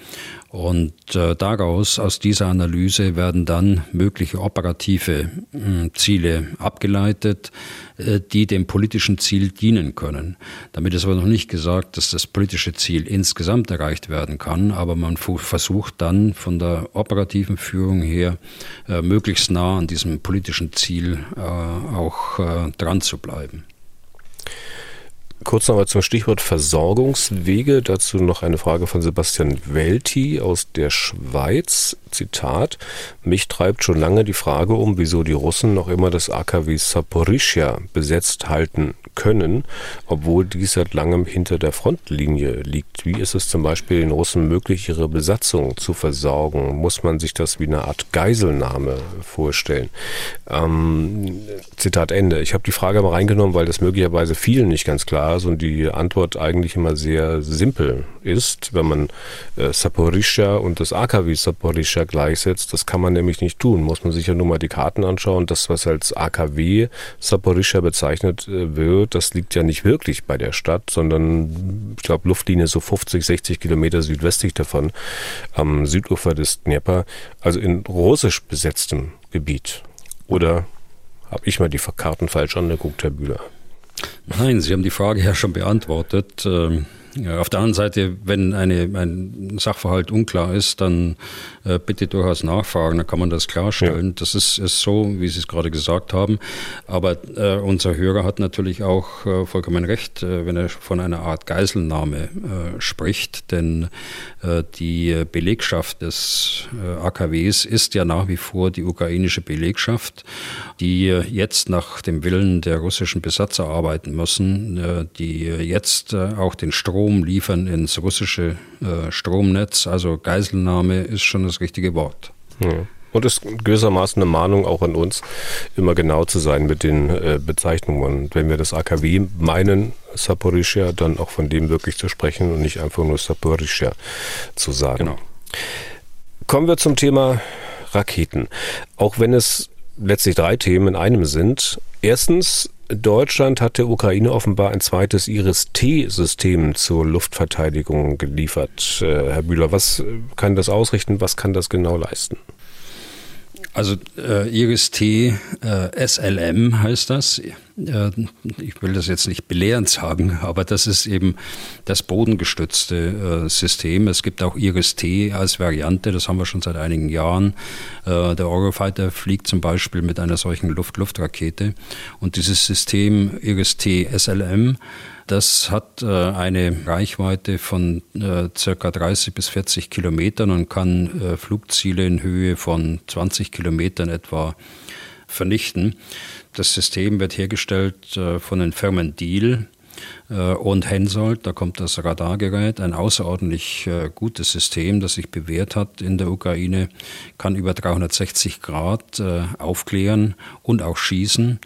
Und äh, daraus, aus dieser Analyse, werden dann mögliche operative äh, Ziele abgeleitet, äh, die dem politischen Ziel dienen können. Damit ist aber noch nicht gesagt, dass das politische Ziel insgesamt erreicht werden kann, aber man versucht dann von der operativen Führung her äh, möglichst nah an diesem politischen Ziel äh, auch äh, dran zu bleiben. Kurz nochmal zum Stichwort Versorgungswege. Dazu noch eine Frage von Sebastian Welti aus der Schweiz. Zitat. Mich treibt schon lange die Frage um, wieso die Russen noch immer das AKW Saporischia besetzt halten können, obwohl dies seit langem hinter der Frontlinie liegt. Wie ist es zum Beispiel den Russen möglich, ihre Besatzung zu versorgen? Muss man sich das wie eine Art Geiselnahme vorstellen? Ähm, Zitat Ende. Ich habe die Frage mal reingenommen, weil das möglicherweise vielen nicht ganz klar ist und die Antwort eigentlich immer sehr simpel ist, wenn man äh, und das AKW Saporischia gleichsetzt. Das kann man nämlich nicht tun. Muss man sich ja nur mal die Karten anschauen. Das, was als AKW Saporischia bezeichnet äh, wird, das liegt ja nicht wirklich bei der Stadt, sondern ich glaube Luftlinie so 50, 60 Kilometer südwestlich davon am Südufer des Dnieper, also in russisch besetztem Gebiet. Oder habe ich mal die Karten falsch angeguckt, Herr Bühler? Nein, Sie haben die Frage ja schon beantwortet. Ähm, ja, auf der anderen Seite, wenn eine, ein Sachverhalt unklar ist, dann äh, bitte durchaus nachfragen, dann kann man das klarstellen. Ja. Das ist, ist so, wie Sie es gerade gesagt haben. Aber äh, unser Hörer hat natürlich auch äh, vollkommen recht, äh, wenn er von einer Art Geiselnahme äh, spricht, denn äh, die Belegschaft des AKWs ist ja nach wie vor die ukrainische Belegschaft, die jetzt nach dem Willen der russischen Besatzer arbeiten müssen, die jetzt auch den Strom liefern ins russische äh, Stromnetz. Also Geiselnahme ist schon das richtige Wort. Ja. Und ist gewissermaßen eine Mahnung auch an uns, immer genau zu sein mit den äh, Bezeichnungen. Und wenn wir das AKW meinen, Saporischia, dann auch von dem wirklich zu sprechen und nicht einfach nur Saporischia zu sagen. Genau. Kommen wir zum Thema Raketen. Auch wenn es letztlich drei Themen in einem sind. Erstens Deutschland hat der Ukraine offenbar ein zweites Iris-T-System zur Luftverteidigung geliefert. Äh, Herr Bühler, was kann das ausrichten? Was kann das genau leisten? Also äh, Iris-T äh, SLM heißt das. Äh, ich will das jetzt nicht belehrend sagen, aber das ist eben das bodengestützte äh, System. Es gibt auch Iris-T als Variante, das haben wir schon seit einigen Jahren. Äh, der Eurofighter fliegt zum Beispiel mit einer solchen Luft-Luft-Rakete und dieses System Iris-T SLM das hat eine Reichweite von äh, circa 30 bis 40 Kilometern und kann Flugziele in Höhe von 20 Kilometern etwa vernichten. Das System wird hergestellt äh, von den Firmen Deal äh, und Hensoldt. Da kommt das Radargerät, ein außerordentlich äh, gutes System, das sich bewährt hat in der Ukraine, kann über 360 Grad aufklären und auch schießen.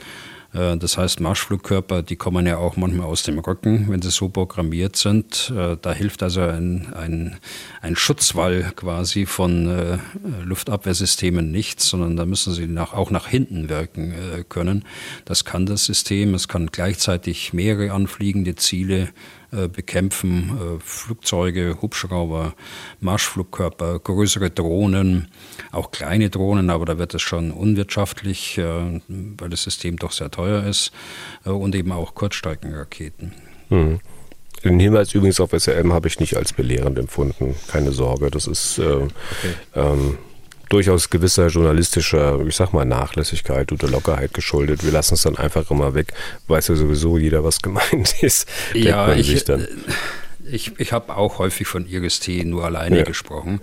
Äh, das heißt, Marschflugkörper, die kommen ja auch manchmal aus dem Rücken, wenn sie so programmiert sind. Äh, da hilft also ein, ein, ein Schutzwall quasi von äh, Luftabwehrsystemen nichts, sondern da müssen sie nach, auch nach hinten wirken können. Das kann das System. Es kann gleichzeitig mehrere anfliegende Ziele äh, bekämpfen. Äh, Flugzeuge, Hubschrauber, Marschflugkörper, größere Drohnen, auch kleine Drohnen, aber da wird es schon unwirtschaftlich, äh, weil das System doch sehr teuer ist. Und eben auch Kurzstreckenraketen. Mhm. Den Hinweis übrigens auf SRM habe ich nicht als belehrend empfunden. Keine Sorge, das ist okay. ähm, durchaus gewisser journalistischer, ich sag mal, Nachlässigkeit oder Lockerheit geschuldet. Wir lassen es dann einfach immer weg. Weiß ja sowieso jeder, was gemeint ist. Ja, ich, äh, ich, ich habe auch häufig von Iris T nur alleine ja. gesprochen.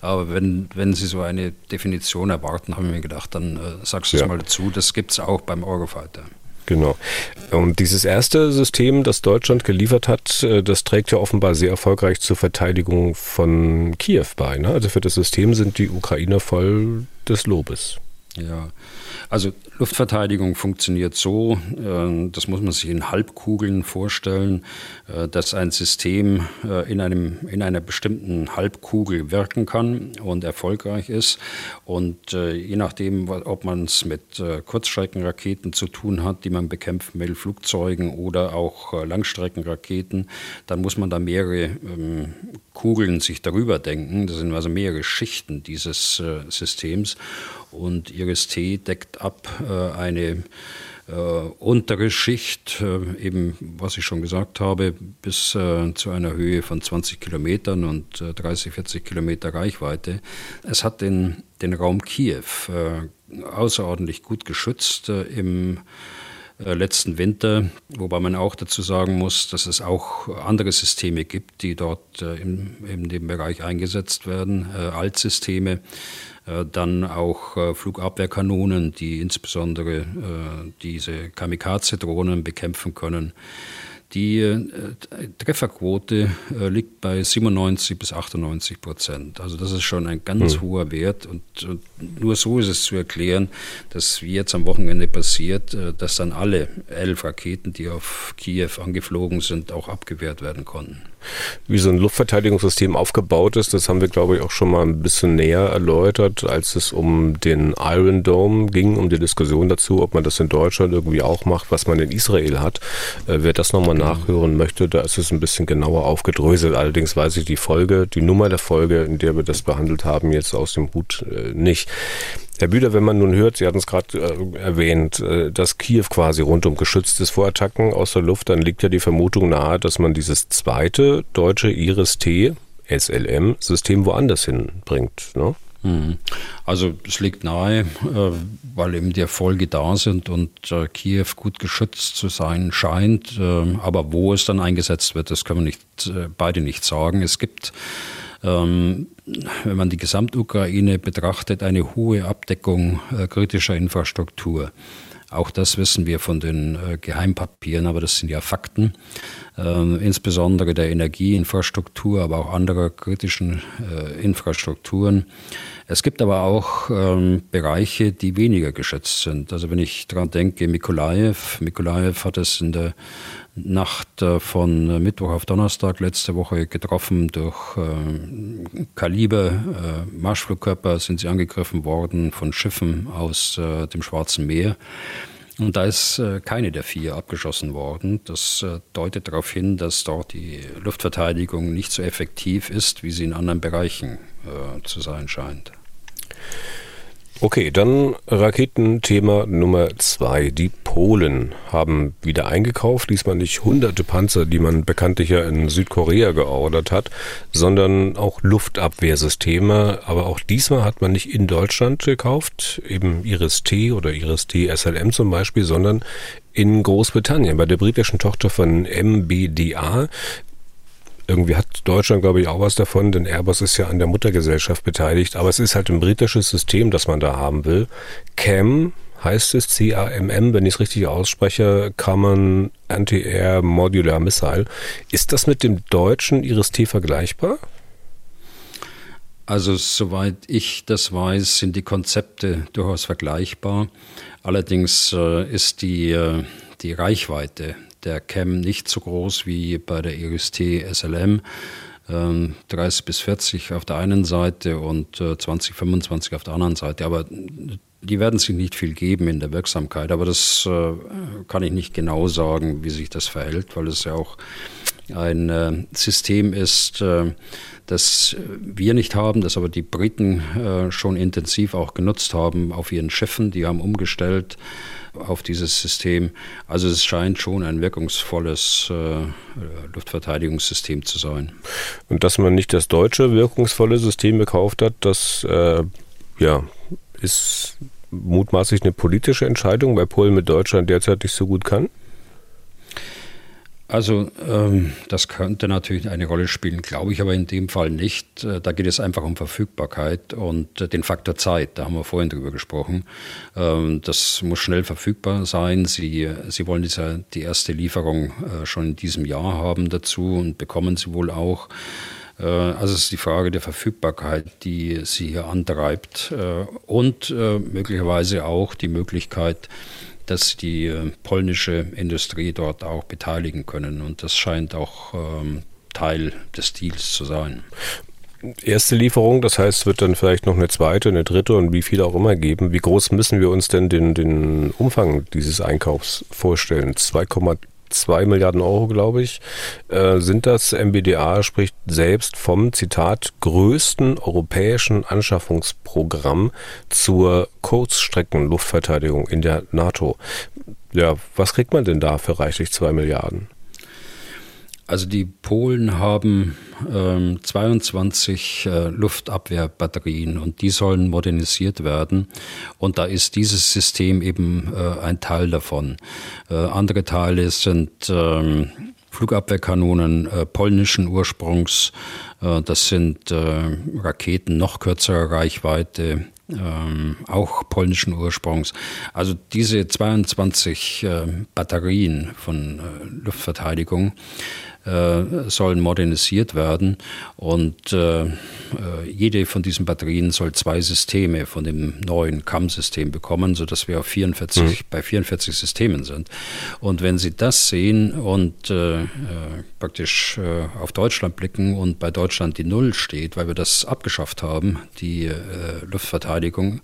Aber wenn, wenn Sie so eine Definition erwarten, habe ich mir gedacht, dann äh, sagst du es ja. mal dazu. Das gibt es auch beim Eurofighter. Genau. Und dieses erste System, das Deutschland geliefert hat, äh, das trägt ja offenbar sehr erfolgreich zur Verteidigung von Kiew bei. Ne? Also für das System sind die Ukrainer voll des Lobes. Ja, also Luftverteidigung funktioniert so, äh, das muss man sich in Halbkugeln vorstellen, äh, dass ein System äh, in, einem, in einer bestimmten Halbkugel wirken kann und erfolgreich ist. Und je nachdem, ob man es mit Kurzstreckenraketen zu tun hat, die man bekämpfen will, Flugzeugen oder auch Langstreckenraketen, dann muss man da mehrere ähm, Kugeln sich darüber denken. Das sind also mehrere Schichten dieses Systems. Und Iris-T deckt ab äh, eine äh, untere Schicht, äh, eben was ich schon gesagt habe, bis äh, zu einer Höhe von 20 Kilometern und 30, äh, 40 Kilometer Reichweite. Es hat den, den Raum Kiew äh, außerordentlich gut geschützt im letzten Winter, wobei man auch dazu sagen muss, dass es auch andere Systeme gibt, die dort in, in dem Bereich eingesetzt werden, Altsysteme, dann auch äh, Flugabwehrkanonen, die insbesondere äh, diese Kamikaze-Drohnen bekämpfen können. Die äh, Trefferquote äh, liegt bei 97 bis 98 Prozent. Also das ist schon ein ganz mhm. hoher Wert und, und, nur so ist es zu erklären, dass wie jetzt am Wochenende passiert, äh, dass dann alle elf Raketen, die auf Kiew angeflogen sind, auch abgewehrt werden konnten. Wie so ein Luftverteidigungssystem aufgebaut ist, das haben wir, glaube ich, auch schon mal ein bisschen näher erläutert, als es um den Iron Dome ging, um die Diskussion dazu, ob man das in Deutschland irgendwie auch macht, was man in Israel hat. Äh, wer das nochmal nachhören möchte, da ist es ein bisschen genauer aufgedröselt. Allerdings weiß ich die Folge, die Nummer der Folge, in der wir das behandelt haben, jetzt aus dem Hut äh, nicht. Herr Bühler, wenn man nun hört, Sie hatten es gerade äh, erwähnt, äh, dass Kiew quasi rundum geschützt ist vor Attacken aus der Luft, dann liegt ja die Vermutung nahe, dass man dieses zweite deutsche Iris-T SLM-System woanders hinbringt. Ne? Mhm. Also es liegt nahe, äh, weil eben die Erfolge da sind und äh, Kiew gut geschützt zu sein scheint. Äh, aber wo es dann eingesetzt wird, das können wir nicht, beide nicht sagen. Es gibt ähm, wenn man die Gesamtukraine betrachtet, eine hohe Abdeckung kritischer Infrastruktur. Auch das wissen wir von den äh, Geheimpapieren, aber das sind ja Fakten, äh, insbesondere der Energieinfrastruktur, aber auch anderer kritischen äh, Infrastrukturen. Es gibt aber auch ähm, Bereiche, die weniger geschätzt sind. Also wenn ich daran denke, Mikolajew, Mikolajew hat es in der Nacht äh, von Mittwoch auf Donnerstag letzte Woche getroffen. Durch äh, Kaliber, äh, Marschflugkörper sind sie angegriffen worden von Schiffen aus äh, dem Schwarzen Meer. Und da ist äh, keine der vier abgeschossen worden. Das äh, deutet darauf hin, dass dort die Luftverteidigung nicht so effektiv ist, wie sie in anderen Bereichen zu sein scheint. Okay, dann Raketenthema Nummer zwei. Die Polen haben wieder eingekauft, diesmal nicht hunderte Panzer, die man bekanntlich ja in Südkorea geordert hat, sondern auch Luftabwehrsysteme. Aber auch diesmal hat man nicht in Deutschland gekauft, eben Iris-T oder Iris-T SLM zum Beispiel, sondern in Großbritannien bei der britischen Tochter von MBDA. Irgendwie hat Deutschland, glaube ich, auch was davon, denn Airbus ist ja an der Muttergesellschaft beteiligt. Aber es ist halt ein britisches System, das man da haben will. CAM heißt es, C-A-M-M, wenn ich es richtig ausspreche, Common Anti-Air Modular Missile. Ist das mit dem deutschen Iris-T vergleichbar? Also soweit ich das weiß, sind die Konzepte durchaus vergleichbar. Allerdings äh, ist die, äh, die Reichweite der CAM nicht so groß wie bei der EUST SLM. 30 ähm, bis 40 auf der einen Seite und 20, äh, 25 auf der anderen Seite. Aber die werden sich nicht viel geben in der Wirksamkeit. Aber das äh, kann ich nicht genau sagen, wie sich das verhält, weil es ja auch ein äh, System ist, das wir nicht haben, das aber die Briten schon intensiv auch genutzt haben auf ihren Schiffen. Die haben umgestellt auf dieses System. Also es scheint schon ein wirkungsvolles äh, Luftverteidigungssystem zu sein. Und dass man nicht das deutsche wirkungsvolle System gekauft hat, das äh, ja, ist mutmaßlich eine politische Entscheidung, weil Polen mit Deutschland derzeit nicht so gut kann? Also ähm, das könnte natürlich eine Rolle spielen, glaube ich aber in dem Fall nicht. Äh, da geht es einfach um Verfügbarkeit und äh, den Faktor Zeit. Da haben wir vorhin drüber gesprochen. Ähm, das muss schnell verfügbar sein. Sie, Sie wollen diese, die erste Lieferung äh, schon in diesem Jahr haben dazu und bekommen sie wohl auch. Äh, also es ist die Frage der Verfügbarkeit, die sie hier antreibt und möglicherweise auch die Möglichkeit, dass die äh, polnische Industrie dort auch beteiligen können. Und das scheint auch ähm, Teil des Deals zu sein. Erste Lieferung, das heißt, es wird dann vielleicht noch eine zweite, eine dritte und wie viel auch immer geben. Wie groß müssen wir uns denn den, den Umfang dieses Einkaufs vorstellen? 2,2 2 Milliarden Euro, glaube ich, äh, sind das. MBDA spricht selbst vom, Zitat, größten europäischen Anschaffungsprogramm zur Kurzstreckenluftverteidigung in der NATO. Ja, was kriegt man denn da für reichlich 2 Milliarden? Also die Polen haben ähm, 22 äh, Luftabwehrbatterien und die sollen modernisiert werden. Und da ist dieses System eben äh, ein Teil davon. Äh, andere Teile sind ähm, Flugabwehrkanonen äh, polnischen Ursprungs. Äh, das sind äh, Raketen noch kürzerer Reichweite, ähm, auch polnischen Ursprungs. Also diese 22 äh, Batterien von äh, Luftverteidigung äh, sollen modernisiert werden und äh, äh, jede von diesen Batterien soll zwei Systeme von dem neuen CAM-System bekommen, sodass wir auf 44, mhm. bei 44 Systemen sind. Und wenn Sie das sehen und äh, äh, praktisch auf Deutschland blicken und bei Deutschland die Null steht, weil wir das abgeschafft haben, die Luftverteidigung,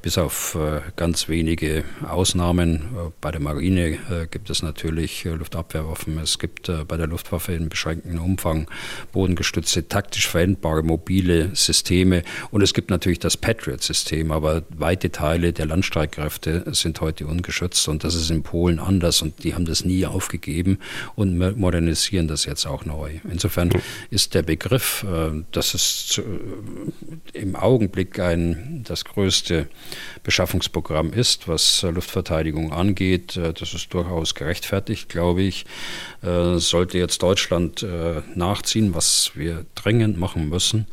bis auf ganz wenige Ausnahmen. Bei der Marine gibt es natürlich Luftabwehrwaffen, es gibt bei der Luft Luftwaffe in beschränktem Umfang, bodengestützte, taktisch verwendbare mobile Systeme. Und es gibt natürlich das Patriot-System, aber weite Teile der Landstreitkräfte sind heute ungeschützt. Und das ist in Polen anders. Und die haben das nie aufgegeben und modernisieren das jetzt auch neu. Insofern ist der Begriff, äh, dass es im Augenblick ein, das größte Beschaffungsprogramm ist, was Luftverteidigung angeht, äh, das ist durchaus gerechtfertigt, glaube ich. Äh, sollte jetzt Deutschland nachziehen, was wir dringend machen müssen,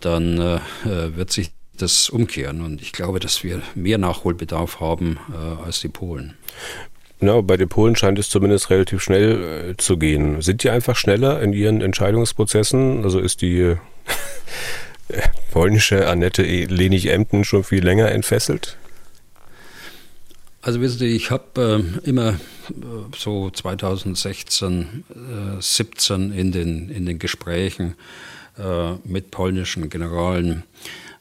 dann wird sich das umkehren. Und ich glaube, dass wir mehr Nachholbedarf haben als die Polen. Ja, bei den Polen scheint es zumindest relativ schnell äh, zu gehen. Sind die einfach schneller in ihren Entscheidungsprozessen? Also ist die äh, polnische Annette e- Lenig-Emden schon viel länger entfesselt? Also wissen Sie, ich habe äh, immer äh, so 2016, äh, 17 in den, in den Gesprächen äh, mit polnischen Generalen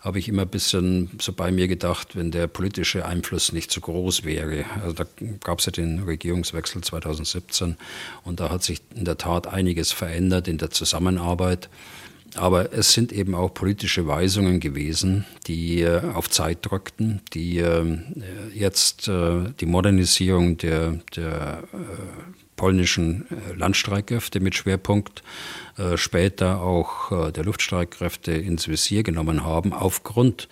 habe ich immer ein bisschen so bei mir gedacht, wenn der politische Einfluss nicht so groß wäre. Also da gab es ja den Regierungswechsel 2017 und da hat sich in der Tat einiges verändert in der Zusammenarbeit. Aber es sind eben auch politische Weisungen gewesen, die äh, auf Zeit drückten, die äh, jetzt äh, die Modernisierung der, der polnischen Landstreitkräfte mit Schwerpunkt später auch der Luftstreitkräfte ins Visier genommen haben, aufgrund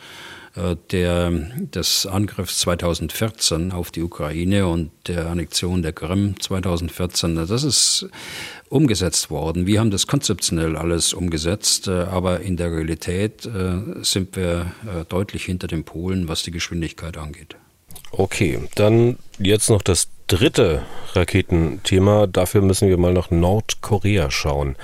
der, des Angriffs 2014 auf die Ukraine und der Annexion der Krim 2014. Das ist umgesetzt worden. Wir haben das konzeptionell alles umgesetzt, aber in der Realität sind wir deutlich hinter den Polen, was die Geschwindigkeit angeht. Okay, dann jetzt noch das dritte Raketenthema. Dafür müssen wir mal nach Nordkorea schauen.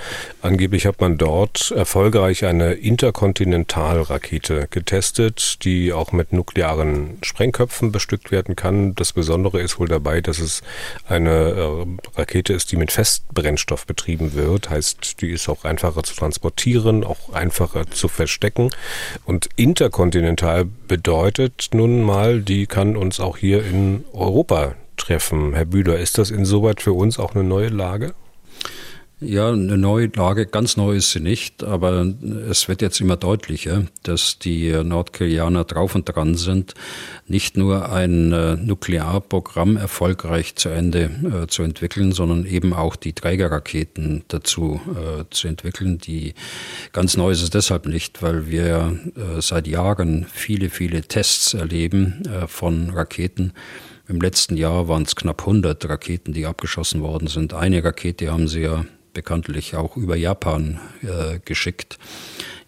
Angeblich hat man dort erfolgreich eine Interkontinentalrakete getestet, die auch mit nuklearen Sprengköpfen bestückt werden kann. Das Besondere ist wohl dabei, dass es eine äh, Rakete ist, die mit Festbrennstoff betrieben wird. Heißt, die ist auch einfacher zu transportieren, auch einfacher zu verstecken. Und interkontinental bedeutet nun mal, die kann uns auch hier in Europa treffen. Herr Bühler, ist das insoweit für uns auch eine neue Lage? Ja, eine neue Lage, ganz neu ist sie nicht, aber es wird jetzt immer deutlicher, dass die Nordkoreaner drauf und dran sind, nicht nur ein äh, Nuklearprogramm erfolgreich zu Ende äh, zu entwickeln, sondern eben auch die Trägerraketen dazu äh, zu entwickeln. Die ganz neu ist es deshalb nicht, weil wir äh, seit Jahren viele, viele Tests erleben äh, von Raketen, im letzten Jahr waren es knapp 100 Raketen, die abgeschossen worden sind. Eine Rakete haben sie ja bekanntlich auch über Japan äh, geschickt.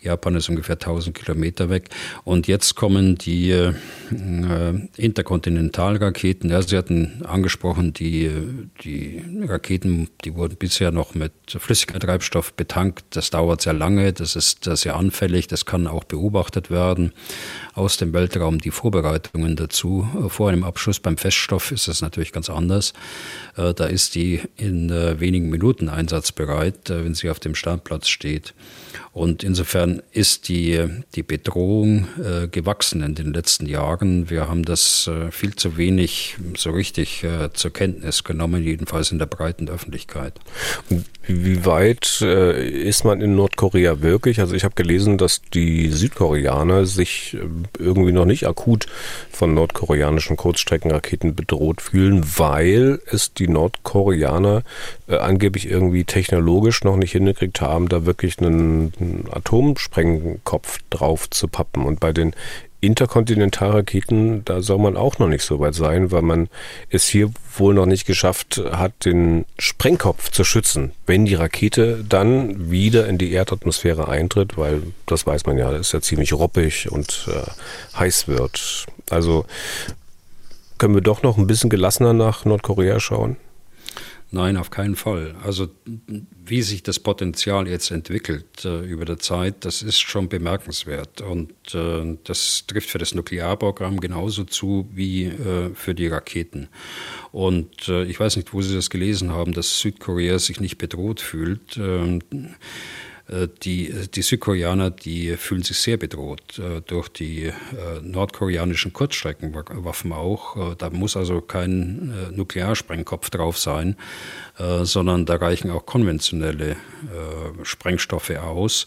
Japan ist ungefähr 1000 Kilometer weg. Und jetzt kommen die äh, Interkontinentalraketen. Ja, Sie hatten angesprochen, die, die Raketen, die wurden bisher noch mit Flüssigkeitstreibstoff betankt. Das dauert sehr lange, das ist sehr anfällig, das kann auch beobachtet werden aus dem Weltraum. Die Vorbereitungen dazu vor einem Abschuss beim Feststoff ist das natürlich ganz anders. Äh, da ist die in äh, wenigen Minuten einsatzbereit, äh, wenn sie auf dem Startplatz steht. Und insofern ist die, die Bedrohung äh, gewachsen in den letzten Jahren. Wir haben das äh, viel zu wenig so richtig äh, zur Kenntnis genommen, jedenfalls in der breiten Öffentlichkeit. Wie weit äh, ist man in Nordkorea wirklich? Also ich habe gelesen, dass die Südkoreaner sich äh, irgendwie noch nicht akut von nordkoreanischen Kurzstreckenraketen bedroht fühlen, weil es die Nordkoreaner äh, angeblich irgendwie technologisch noch nicht hingekriegt haben, da wirklich einen, einen Atomsprengkopf drauf zu pappen. Und bei den Interkontinentalraketen, da soll man auch noch nicht so weit sein, weil man es hier wohl noch nicht geschafft hat, den Sprengkopf zu schützen, wenn die Rakete dann wieder in die Erdatmosphäre eintritt, weil das weiß man ja, ist ja ziemlich roppig und äh, heiß wird. Also können wir doch noch ein bisschen gelassener nach Nordkorea schauen? Nein, auf keinen Fall. Also wie sich das Potenzial jetzt entwickelt äh, über der Zeit, das ist schon bemerkenswert. Und äh, das trifft für das Nuklearprogramm genauso zu wie äh, für die Raketen. Und äh, ich weiß nicht, wo Sie das gelesen haben, dass Südkorea sich nicht bedroht fühlt. Ähm, Äh, die, die Südkoreaner, die fühlen sich sehr bedroht äh, durch die äh, nordkoreanischen Kurzstreckenwaffen auch. Da muss also kein Nuklearsprengkopf drauf sein, sondern da reichen auch konventionelle Sprengstoffe aus.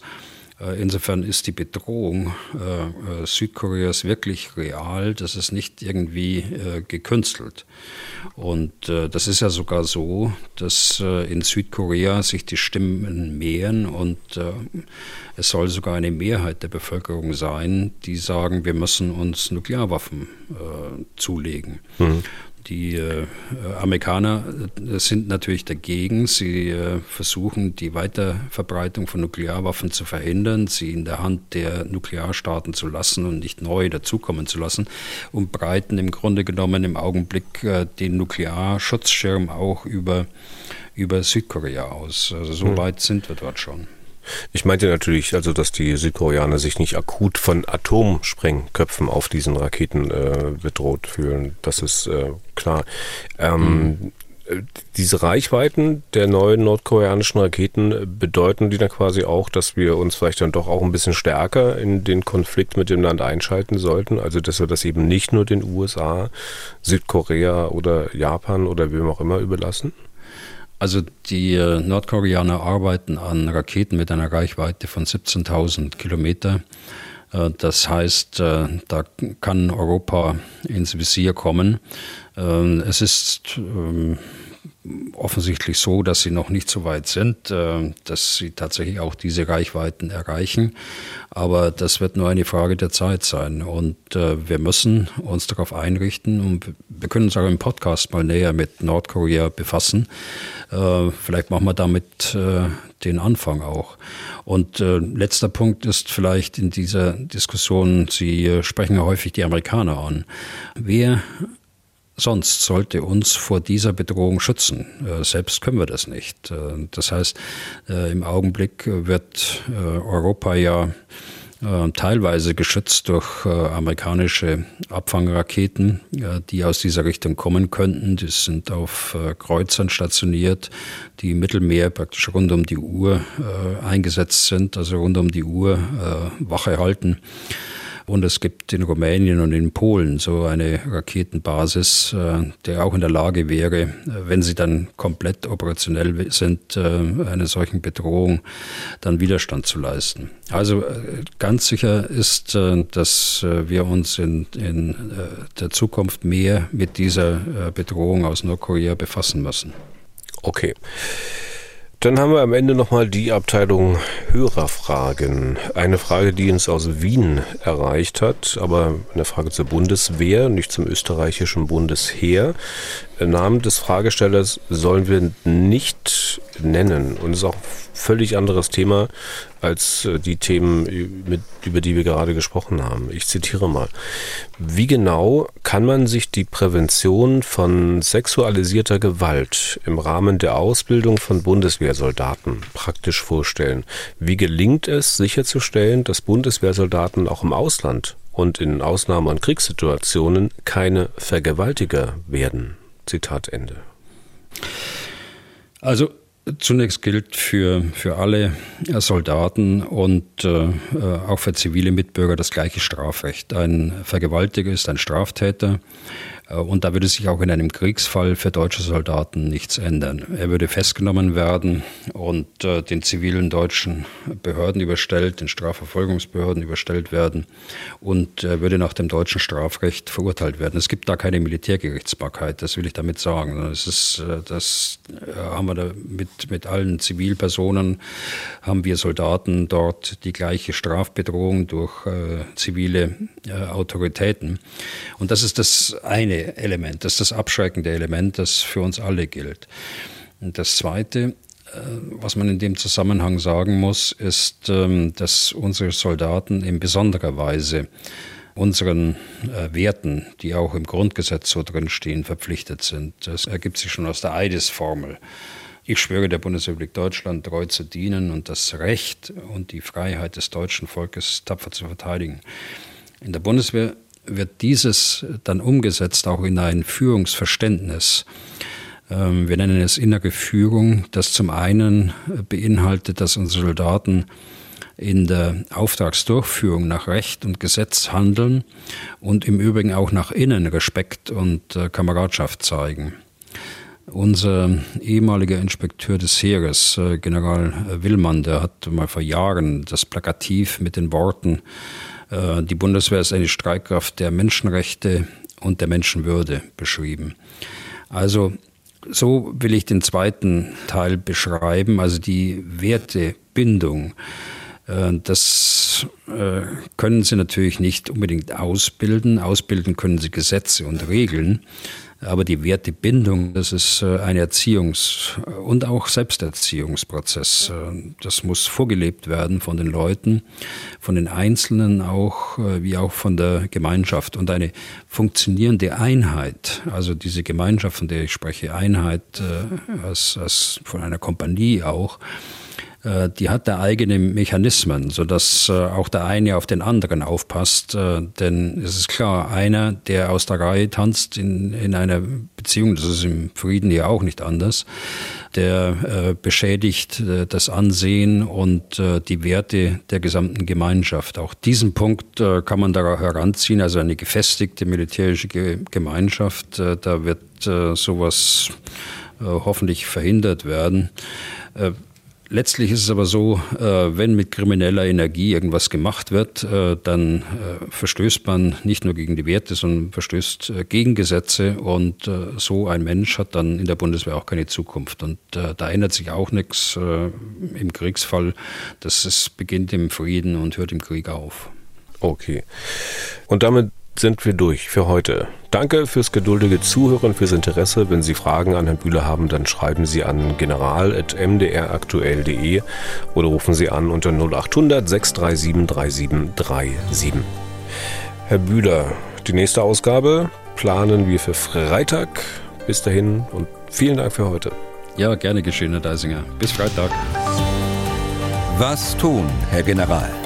Äh, insofern ist die Bedrohung äh, äh, Südkoreas wirklich real. Das ist nicht irgendwie gekünstelt. Und das ist ja sogar so, dass in Südkorea sich die Stimmen mehren und es soll sogar eine Mehrheit der Bevölkerung sein, die sagen, wir müssen uns Nuklearwaffen zulegen. Mhm. Die äh, Amerikaner äh, sind natürlich dagegen. Sie äh, versuchen, die Weiterverbreitung von Nuklearwaffen zu verhindern, sie in der Hand der Nuklearstaaten zu lassen und nicht neu dazukommen zu lassen und breiten im Grunde genommen im Augenblick äh, den Nuklearschutzschirm auch über, über Südkorea aus. Also so hm. weit sind wir dort schon. Ich meinte natürlich, also dass die Südkoreaner sich nicht akut von Atomsprengköpfen auf diesen Raketen äh, bedroht fühlen. Das ist äh, klar. Ähm, mhm. Diese Reichweiten der neuen nordkoreanischen Raketen bedeuten die dann quasi auch, dass wir uns vielleicht dann doch auch ein bisschen stärker in den Konflikt mit dem Land einschalten sollten. Also dass wir das eben nicht nur den USA, Südkorea oder Japan oder wem auch immer überlassen? Also die äh, Nordkoreaner arbeiten an Raketen mit einer Reichweite von 17.000 Kilometer. Äh, das heißt, äh, da kann Europa ins Visier kommen. Es ist ähm, offensichtlich so, dass sie noch nicht so weit sind, äh, dass sie tatsächlich auch diese Reichweiten erreichen. Aber das wird nur eine Frage der Zeit sein. Und äh, wir müssen uns darauf einrichten und wir können uns auch im Podcast mal näher mit Nordkorea befassen. Äh, vielleicht machen wir damit den Anfang auch. Und letzter Punkt ist vielleicht in dieser Diskussion, Sie sprechen ja häufig die Amerikaner an. Wer sonst sollte uns vor dieser Bedrohung schützen. Äh, selbst können wir das nicht. Äh, das heißt, äh, im Augenblick wird Europa ja teilweise geschützt durch amerikanische Abfangraketen, die aus dieser Richtung kommen könnten. Die sind auf Kreuzern stationiert, die im Mittelmeer praktisch rund um die Uhr eingesetzt sind, also rund um die Uhr Wache halten. Und es gibt in Rumänien und in Polen so eine Raketenbasis, äh, der auch in der Lage wäre, äh, wenn sie dann komplett operationell sind, äh, einer solchen Bedrohung dann Widerstand zu leisten. Also ganz sicher ist, dass wir uns in, in der Zukunft mehr mit dieser Bedrohung aus Nordkorea befassen müssen. Okay. Dann haben wir am Ende nochmal die Abteilung Hörerfragen. Eine Frage, die uns aus Wien erreicht hat, aber eine Frage zur Bundeswehr, nicht zum österreichischen Bundesheer. Namen des Fragestellers sollen wir nicht nennen und es ist auch ein völlig anderes Thema als äh, die Themen, über die wir gerade gesprochen haben. Ich zitiere mal. Wie genau kann man sich die Prävention von sexualisierter Gewalt im Rahmen der Ausbildung von Bundeswehrsoldaten praktisch vorstellen? Wie gelingt es sicherzustellen, dass Bundeswehrsoldaten auch im Ausland und in Ausnahme- und Kriegssituationen keine Vergewaltiger werden? Zitat Ende. Also Zunächst gilt für, für alle Soldaten und äh, auch für zivile Mitbürger das gleiche Strafrecht. Ein Vergewaltiger ist ein Straftäter äh, und da würde sich auch in einem Kriegsfall für deutsche Soldaten nichts ändern. Er würde festgenommen werden und äh, den zivilen deutschen Behörden überstellt, den Strafverfolgungsbehörden überstellt werden und er würde nach dem deutschen Strafrecht verurteilt werden. Es gibt da keine Militärgerichtsbarkeit, das will ich damit sagen. Das, ist, äh, das haben wir da mit, mit allen Zivilpersonen, haben wir Soldaten dort die gleiche Strafbedrohung durch äh, zivile äh, Autoritäten. Und das ist das eine Element, das ist das abschreckende Element, das für uns alle gilt. Und das Zweite, äh, was man in dem Zusammenhang sagen muss, ist, ähm, dass unsere Soldaten in besonderer Weise unseren äh, Werten, die auch im Grundgesetz so drinstehen, verpflichtet sind. Das ergibt sich schon aus der Eidesformel. Ich schwöre der Bundesrepublik Deutschland treu zu dienen und das Recht und die Freiheit des deutschen Volkes tapfer zu verteidigen. In der Bundeswehr wird dieses dann umgesetzt auch in ein Führungsverständnis. Ähm, wir nennen es innere Führung, das zum einen beinhaltet, dass unsere Soldaten in der Auftragsdurchführung nach Recht und Gesetz handeln und im Übrigen auch nach innen Respekt und äh, Kameradschaft zeigen. Unser ehemaliger Inspekteur des Heeres, äh, General Willmann, der hat mal vor Jahren das Plakativ mit den Worten, die Bundeswehr ist eine Streitkraft der Menschenrechte und der Menschenwürde beschrieben. Also so will ich den zweiten Teil beschreiben, also die Wertebindung. Äh, das äh, können Sie natürlich nicht unbedingt ausbilden. Ausbilden können Sie Gesetze und Regeln. Aber die Wertebindung, das ist äh, ein Erziehungs- und auch Selbsterziehungsprozess. Das muss vorgelebt werden von den Leuten, von den Einzelnen auch, wie auch von der Gemeinschaft. Und eine funktionierende Einheit, also diese Gemeinschaft, von der ich spreche, Einheit als, als von einer Kompanie auch, die hat da eigene Mechanismen, sodass äh, auch der eine auf den anderen aufpasst. Äh, denn es ist klar, einer, der aus der Reihe tanzt in, in einer Beziehung, das ist im Frieden ja auch nicht anders, der beschädigt das Ansehen und die Werte der gesamten Gemeinschaft. Auch diesen Punkt kann man da heranziehen, also eine gefestigte militärische Gemeinschaft, da wird sowas hoffentlich verhindert werden. Letztlich ist es aber so, äh, wenn mit krimineller Energie irgendwas gemacht wird, äh, dann äh, verstößt man nicht nur gegen die Werte, sondern verstößt gegen Gesetze und so ein Mensch hat dann in der Bundeswehr auch keine Zukunft. Und da ändert sich auch nichts im Kriegsfall. Das beginnt im Frieden und hört im Krieg auf. Okay. Und damit sind wir durch für heute. Danke fürs geduldige Zuhören, fürs Interesse. Wenn Sie Fragen an Herrn Bühler haben, dann schreiben Sie an general.mdraktuell.de oder rufen Sie an unter 0800 637 3737. Herr Bühler, die nächste Ausgabe planen wir für Freitag. Bis dahin und vielen Dank für heute. Ja, gerne geschehen, Herr Deisinger. Bis Freitag. Was tun, Herr General?